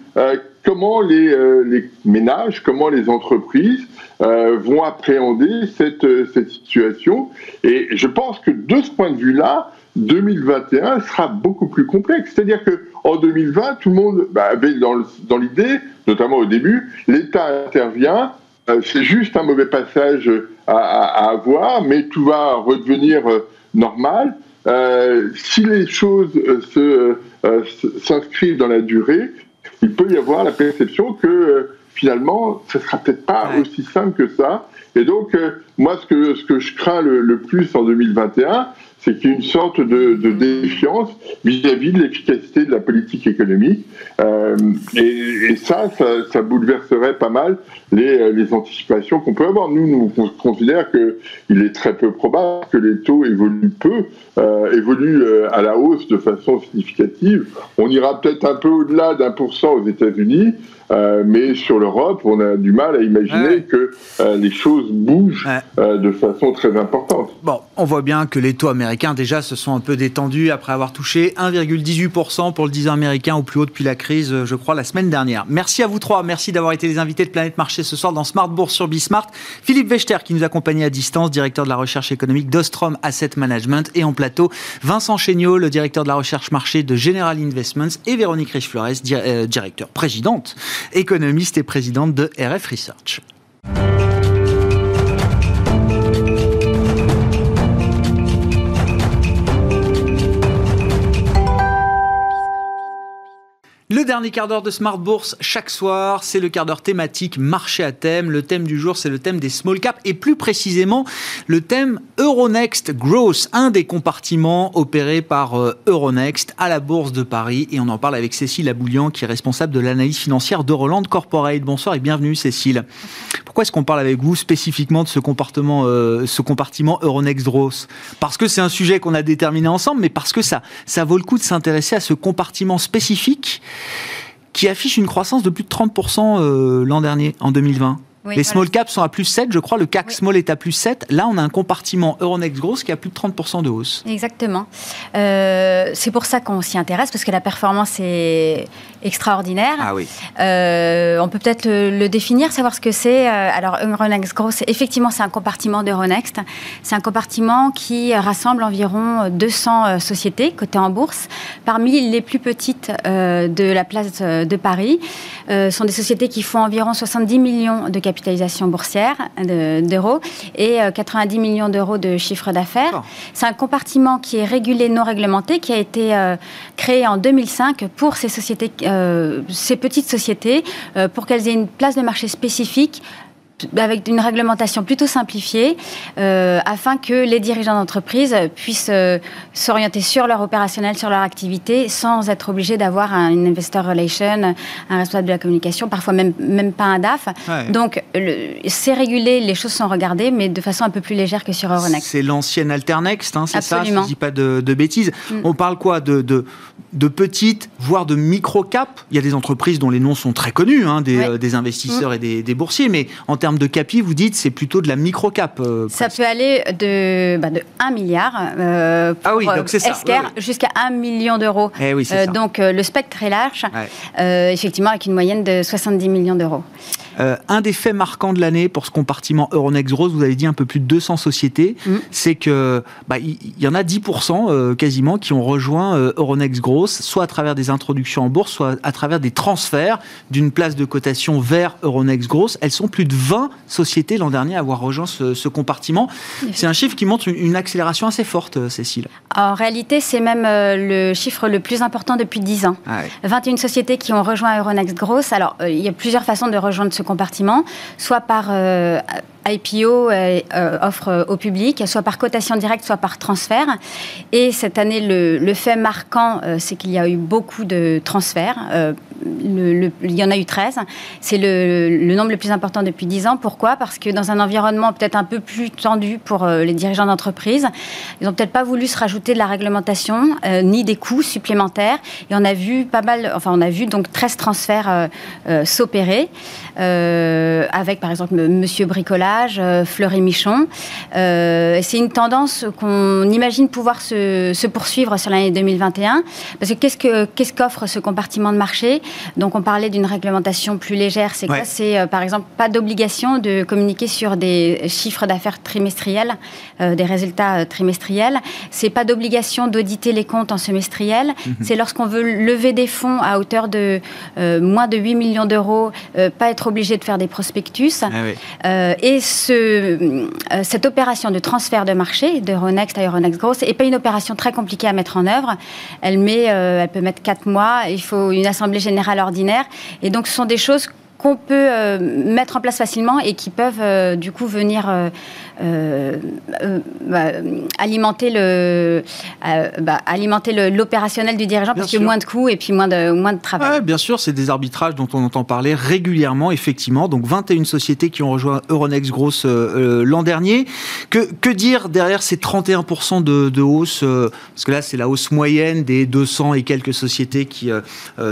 comment les, les, ménages, comment les entreprises vont appréhender cette, cette situation Et je pense que de ce point de vue-là, 2021 sera beaucoup plus complexe. C'est-à-dire que en 2020, tout le monde bah, avait dans, l'idée, notamment au début, l'État intervient, euh, c'est juste un mauvais passage à, avoir, mais tout va redevenir euh, normal. Euh, si les choses s'inscrivent dans la durée, il peut y avoir la perception que finalement, ce sera peut-être pas aussi simple que ça. Et donc, moi, ce que, ce que je crains le plus en 2021, c'est une sorte de, défiance vis-à-vis de l'efficacité de la politique économique. Euh, et, ça, ça, bouleverserait pas mal les, les anticipations qu'on peut avoir. Nous, nous on considère qu'il est très peu probable que les taux évoluent peu, euh, évoluent euh, à la hausse de façon significative. On ira peut-être un peu au-delà d'un pour cent aux États-Unis, euh, mais sur l'Europe, on a du mal à imaginer que euh, les choses bougent euh, de façon très importante. Bon, on voit bien que les taux américains déjà se sont un peu détendus après avoir touché 1,18% pour le 10 ans américain au plus haut depuis la crise, je crois, la semaine dernière. Merci à vous trois, merci d'avoir été les invités de Planète Marché ce soir dans Smart Bourse sur Bismart. Philippe Wechter qui nous accompagnait à distance, directeur de la recherche économique d'Ostrom Asset Management et en plateau Vincent Chéniaud, le directeur de la recherche marché de General Investments et Véronique Riche-Flores, directeur présidente économiste et présidente de RF Research. Dernier quart d'heure de Smart Bourse chaque soir, c'est le quart d'heure thématique marché à thème. Le thème du jour, c'est le thème des small caps et plus précisément le thème Euronext Growth, un des compartiments opérés par euh, Euronext à la Bourse de Paris. Et on en parle avec Cécile Aboulian, qui est responsable de l'analyse financière d'Euroland Corporate. Bonsoir et bienvenue Cécile. Pourquoi est-ce qu'on parle avec vous spécifiquement de ce comportement, euh, ce compartiment Euronext Growth? Parce que c'est un sujet qu'on a déterminé ensemble, mais parce que ça, ça vaut le coup de s'intéresser à ce compartiment spécifique qui affiche une croissance de plus de 30% euh, l'an dernier, en 2020 les small caps sont à plus 7, je crois. Le CAC small est à plus 7. Là, on a un compartiment Euronext Gross qui a plus de 30% de hausse. Exactement. Euh, c'est pour ça qu'on s'y intéresse, parce que la performance est extraordinaire. Ah oui. Euh, on peut peut-être le, définir, savoir ce que c'est. Euh, alors, Euronext Gross, effectivement, c'est un compartiment d'Euronext. C'est un compartiment qui rassemble environ 200 sociétés cotées en bourse. Parmi les plus petites de la place de Paris, sont des sociétés qui font environ 70 millions de capitalisation boursière d'euros et 90 euh, millions d'euros de chiffre d'affaires. C'est un compartiment qui est régulé, non réglementé, qui a été euh, créé en 2005 pour ces sociétés, euh, ces petites sociétés, pour qu'elles aient une place de marché spécifique avec une réglementation plutôt simplifiée, euh, afin que les dirigeants d'entreprise puissent euh, s'orienter sur leur opérationnel, sur leur activité, sans être obligés d'avoir un investor relation, un responsable de la communication, parfois même, même pas un DAF. Donc, c'est régulé, les choses sont regardées, mais de façon un peu plus légère que sur Euronext. C'est l'ancienne Alternext, hein, c'est ça, je ne dis pas de, bêtises. Mm. On parle quoi de, de, de, petites, voire de micro-cap Il y a des entreprises dont les noms sont très connus, hein, des, euh, des, investisseurs mm. et des, des boursiers, mais en termes de capi, vous dites c'est plutôt de la micro-cap. Euh, ça peut aller de, bah, de 1 milliard euh, ah oui, donc ça. jusqu'à 1 million d'euros. Eh oui, euh, donc le spectre est large, effectivement avec une moyenne de 70 millions d'euros. Euh, un des faits marquants de l'année pour ce compartiment Euronext Growth, vous avez dit un peu plus de 200 sociétés, mm. c'est que bah, il y, en a 10% euh, quasiment qui ont rejoint euh, Euronext Growth, soit à travers des introductions en bourse, soit à travers des transferts d'une place de cotation vers Euronext Growth. Elles sont plus de 20 sociétés l'an dernier à avoir rejoint ce, compartiment. C'est un chiffre qui montre une, accélération assez forte, Cécile. En réalité, c'est même le chiffre le plus important depuis 10 ans. 21 ah sociétés qui ont rejoint Euronext Growth. Alors, il y a plusieurs façons de rejoindre ce compartiment, soit par euh, IPO, euh, offre au public, soit par cotation directe, soit par transfert. Et cette année, le, fait marquant, euh, c'est qu'il y a eu beaucoup de transferts. il y en a eu 13. C'est le, nombre le plus important depuis 10 ans. Pourquoi? Parce que dans un environnement peut-être un peu plus tendu pour les dirigeants d'entreprise, ils n'ont peut-être pas voulu se rajouter de la réglementation, ni des coûts supplémentaires. Et on a vu pas mal, enfin on a vu donc 13 transferts s'opérer. Euh, avec par exemple Monsieur Bricolage, euh, Fleury Michon. Euh, c'est une tendance qu'on imagine pouvoir se, poursuivre sur l'année 2021, parce que qu'est-ce que qu'est-ce qu'offre ce compartiment de marché? Donc on parlait d'une réglementation plus légère. C'est quoi? C'est par exemple pas d'obligation de communiquer sur des chiffres d'affaires trimestriels, des résultats trimestriels. C'est pas d'obligation d'auditer les comptes en semestriel. Mhm. C'est lorsqu'on veut lever des fonds à hauteur de moins de 8 millions d'euros, pas être obligé de faire des prospectus. Ah euh, et euh, cette opération de transfert de marché d'Euronext à Euronext Growth n'est pas une opération très compliquée à mettre en œuvre. Elle, met, euh, elle peut mettre quatre mois. Il faut une assemblée générale ordinaire. Et donc, ce sont des choses qu'on peut mettre en place facilement et qui peuvent du coup venir euh, euh, bah, alimenter le euh, bah, alimenter l'opérationnel du dirigeant parce qu'il y a moins de coûts et puis moins de moins de travail. bien sûr, c'est des arbitrages dont on entend parler régulièrement, effectivement. Donc 21 sociétés qui ont rejoint Euronext Gross l'an dernier. Que, que dire derrière ces 31% de, de, hausse Parce que là, c'est la hausse moyenne des 200 et quelques sociétés qui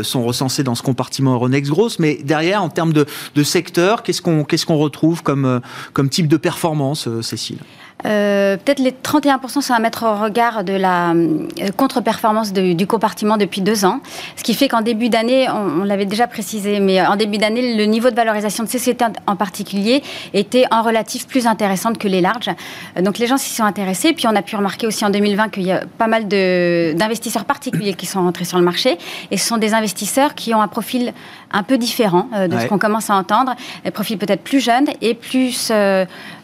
sont recensées dans ce compartiment Euronext Gross. Mais derrière, en termes de, de secteur, qu'est-ce qu'on qu'est-ce qu'on retrouve comme, comme type de performance Cécile euh, peut-être les 31% sont à mettre au regard de la euh, contre-performance du compartiment depuis deux ans. Ce qui fait qu'en début d'année, on, l'avait déjà précisé, mais en début d'année, le niveau de valorisation de ces sociétés en particulier était en relatif plus intéressante que les larges. Euh, donc les gens s'y sont intéressés. Puis on a pu remarquer aussi en 2020 qu'il y a pas mal d'investisseurs particuliers qui sont rentrés sur le marché. Et ce sont des investisseurs qui ont un profil un peu différent de ce qu'on commence à entendre. Un profil peut-être plus jeune et plus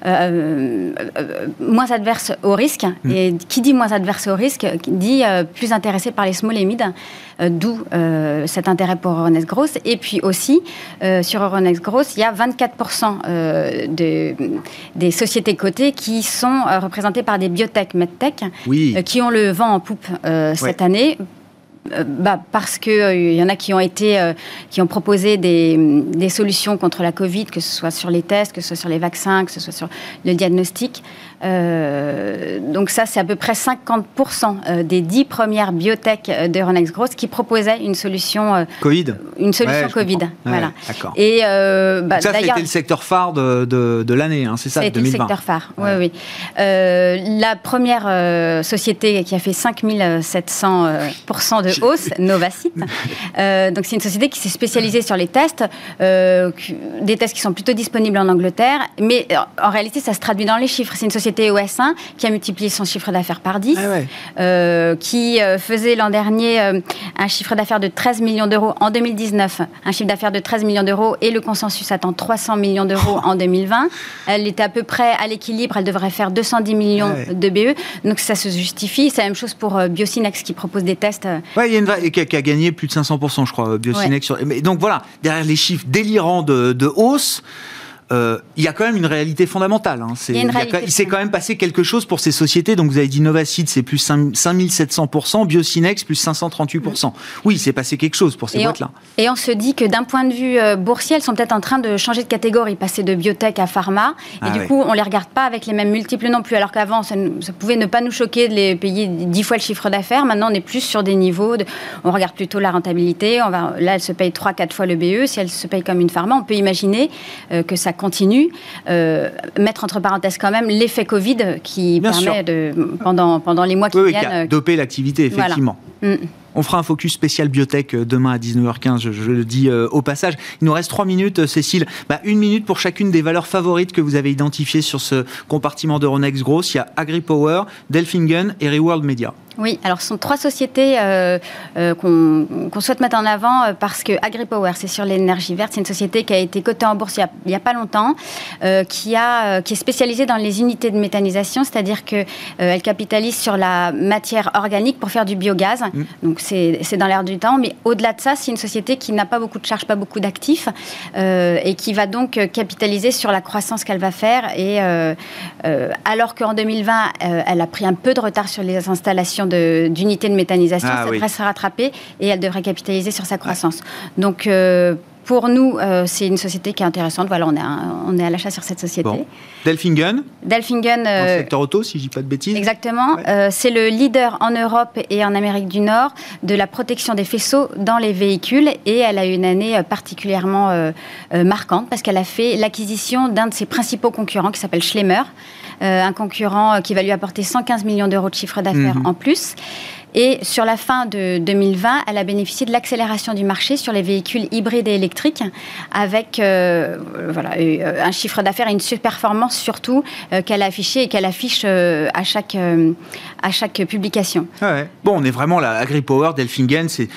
moins adverse au risque. Mm. Et qui dit moins adverse au risque dit euh, plus intéressé par les small et mid, euh, d'où euh, cet intérêt pour Euronext Growth. Et puis aussi, sur Euronext Growth, il y a 24% de, des sociétés cotées qui sont représentées par des biotech, medtech, qui ont le vent en poupe cette année euh, bah, parce qu'il il euh, y en a qui ont été, euh, qui ont proposé des, des, solutions contre la Covid, que ce soit sur les tests, que ce soit sur les vaccins, que ce soit sur le diagnostic. donc ça, c'est à peu près 50% des 10 premières biotech d'Euronext Growth qui proposaient une solution Covid. Une solution Covid. voilà. Et bah, ça, c'était le secteur phare de, de, de l'année, hein, c'est ça, 2020. le secteur phare. Oui, oui. la première société qui a fait 5700% de hausse, Novacite. Euh, donc c'est une société qui s'est spécialisée sur les tests, euh, des tests qui sont plutôt disponibles en Angleterre, mais euh, en réalité ça se traduit dans les chiffres. C'est une société OS1 qui a multiplié son chiffre d'affaires par 10, ah qui faisait l'an dernier un chiffre d'affaires de 13 millions d'euros en 2019, un chiffre d'affaires de 13 millions d'euros et le consensus attend 300 millions d'euros en 2020. Elle était à peu près à l'équilibre, elle devrait faire 210 millions de BE, donc ça se justifie. C'est la même chose pour Biocinex qui propose des tests il y a une qui, a, gagné plus de 500%, je crois, Biocinex. Mais donc voilà, derrière les chiffres délirants de, de hausse, euh, il y a quand même une réalité fondamentale. Hein. il, s'est quand même passé quelque chose pour ces sociétés. Donc vous avez dit Novacid, c'est plus 5700%, Biocinex, plus 538%. Mm. Oui, il s'est passé quelque chose pour ces boîtes-là. Et on se dit que d'un point de vue euh, boursier, elles sont peut-être en train de changer de catégorie, passer de biotech à pharma. Et ah du coup, on les regarde pas avec les mêmes multiples non plus. Alors qu'avant, ça, pouvait ne pas nous choquer de les payer 10 fois le chiffre d'affaires. Maintenant, on est plus sur des niveaux. De, on regarde plutôt la rentabilité. On va, là, elle se paye 3-4 fois le BE. Si elle se paye comme une pharma, on peut imaginer euh, que ça continue. Euh, mettre entre parenthèses quand même l'effet Covid qui permet de, pendant, pendant les mois qui viennent. Qui a dopé l'activité, effectivement. Mm. On fera un focus spécial biotech euh, demain à 19h15, je, le dis euh, au passage. Il nous reste trois minutes, Cécile. Bah, une minute pour chacune des valeurs favorites que vous avez identifiées sur ce compartiment d'Euronext Gross. Il y a AgriPower, Delfingen et Reworld Media. Oui, alors ce sont trois sociétés euh, euh, qu'on souhaite mettre en avant euh, parce que AgriPower, c'est sur l'énergie verte, c'est une société qui a été cotée en bourse il n'y a, pas longtemps, qui, a, qui est spécialisée dans les unités de méthanisation, c'est-à-dire qu'elle capitalise sur la matière organique pour faire du biogaz. Mm. Donc c'est dans l'air du temps, mais au-delà de ça, c'est une société qui n'a pas beaucoup de charges, pas beaucoup d'actifs, et qui va donc capitaliser sur la croissance qu'elle va faire. Et alors qu'en 2020, elle a pris un peu de retard sur les installations d'unités de, méthanisation, ah ça devrait se rattraper et elle devrait capitaliser sur sa croissance. Donc, euh, pour nous, euh, c'est une société qui est intéressante. Voilà, on est, à, on est à l'achat sur cette société. Bon. Delfingen Delfingen. Dans le euh, secteur auto, si je dis pas de bêtises. Exactement. c'est le leader en Europe et en Amérique du Nord de la protection des faisceaux dans les véhicules. Et elle a eu une année particulièrement marquante parce qu'elle a fait l'acquisition d'un de ses principaux concurrents qui s'appelle Schlemmer. Euh, un concurrent euh, qui va lui apporter 115 millions d'euros de chiffre d'affaires mhm. en plus. Et sur la fin de 2020, elle a bénéficié de l'accélération du marché sur les véhicules hybrides et électriques, avec euh, voilà, euh, un chiffre d'affaires et une performance surtout euh, qu'elle a affiché et qu'elle affiche à, chaque, à chaque publication. Bon, on est vraiment là, AgriPower, Delfingen, c'est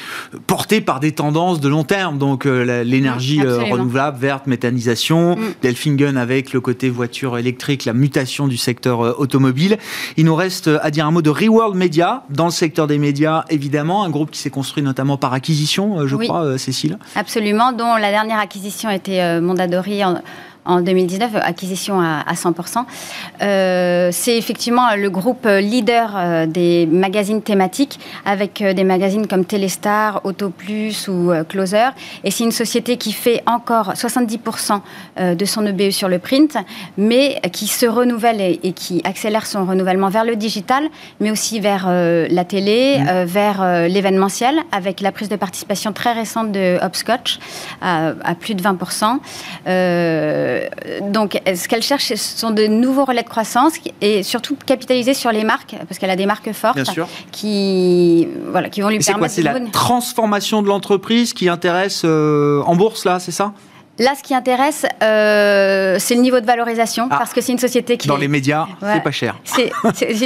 porté par des tendances de long terme, donc l'énergie renouvelable, verte, méthanisation, mm. Delfingen avec le côté voiture électrique, la mutation du secteur automobile. Il nous reste à dire un mot de Reworld Media dans le secteur des médias, évidemment, un groupe qui s'est construit notamment par acquisition, euh, je crois, euh, Cécile. Absolument, dont la dernière acquisition était euh, Mondadori en, en 2019, acquisition à, 100%. Euh, c'est effectivement le groupe leader euh, des magazines thématiques, avec euh, des magazines comme Téléstar, Auto Plus ou Closer. Et c'est une société qui fait encore 70% de son EBE sur le print, mais qui se renouvelle et, qui accélère son renouvellement vers le digital, mais aussi vers la télé, mmh. vers l'événementiel, avec la prise de participation très récente de Hopscotch à, à plus de 20%. Euh, donc, ce qu'elle cherche, ce sont de nouveaux relais de croissance et surtout capitaliser sur les marques, parce qu'elle a des marques fortes qui, voilà, qui vont lui permettre. C'est quoi C'est la transformation de l'entreprise qui intéresse euh, en bourse, là, c'est ça? Là, ce qui intéresse, euh, c'est le niveau de valorisation, ah. parce que c'est une société qui... Dans les médias, c'est pas cher. C'est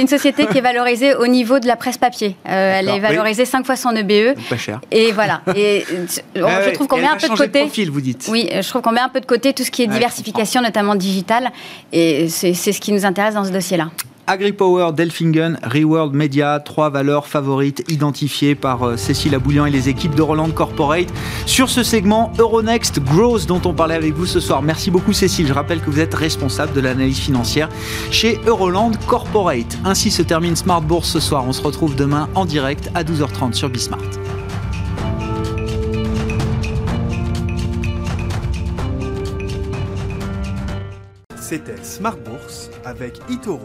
une société qui est valorisée au niveau de la presse papier. Euh, elle est valorisée 5 fois son EBE. Pas cher. Et voilà. Et, ah je trouve qu'on met un peu de côté... profil, vous dites. Oui, je trouve qu'on met un peu de côté tout ce qui est diversification, notamment digitale. Et c'est ce qui nous intéresse dans ce dossier-là. AgriPower, Delfingen, Reworld Media, trois valeurs favorites identifiées par euh, Cécile Aboulian et les équipes de Roland Corporate sur ce segment Euronext Growth dont on parlait avec vous ce soir. Merci beaucoup Cécile. Je rappelle que vous êtes responsable de l'analyse financière chez Euroland Corporate. Ainsi se termine Smart Bourse ce soir. On se retrouve demain en direct à 12h30 sur Bismart. C'était Smart Bourse avec Itoro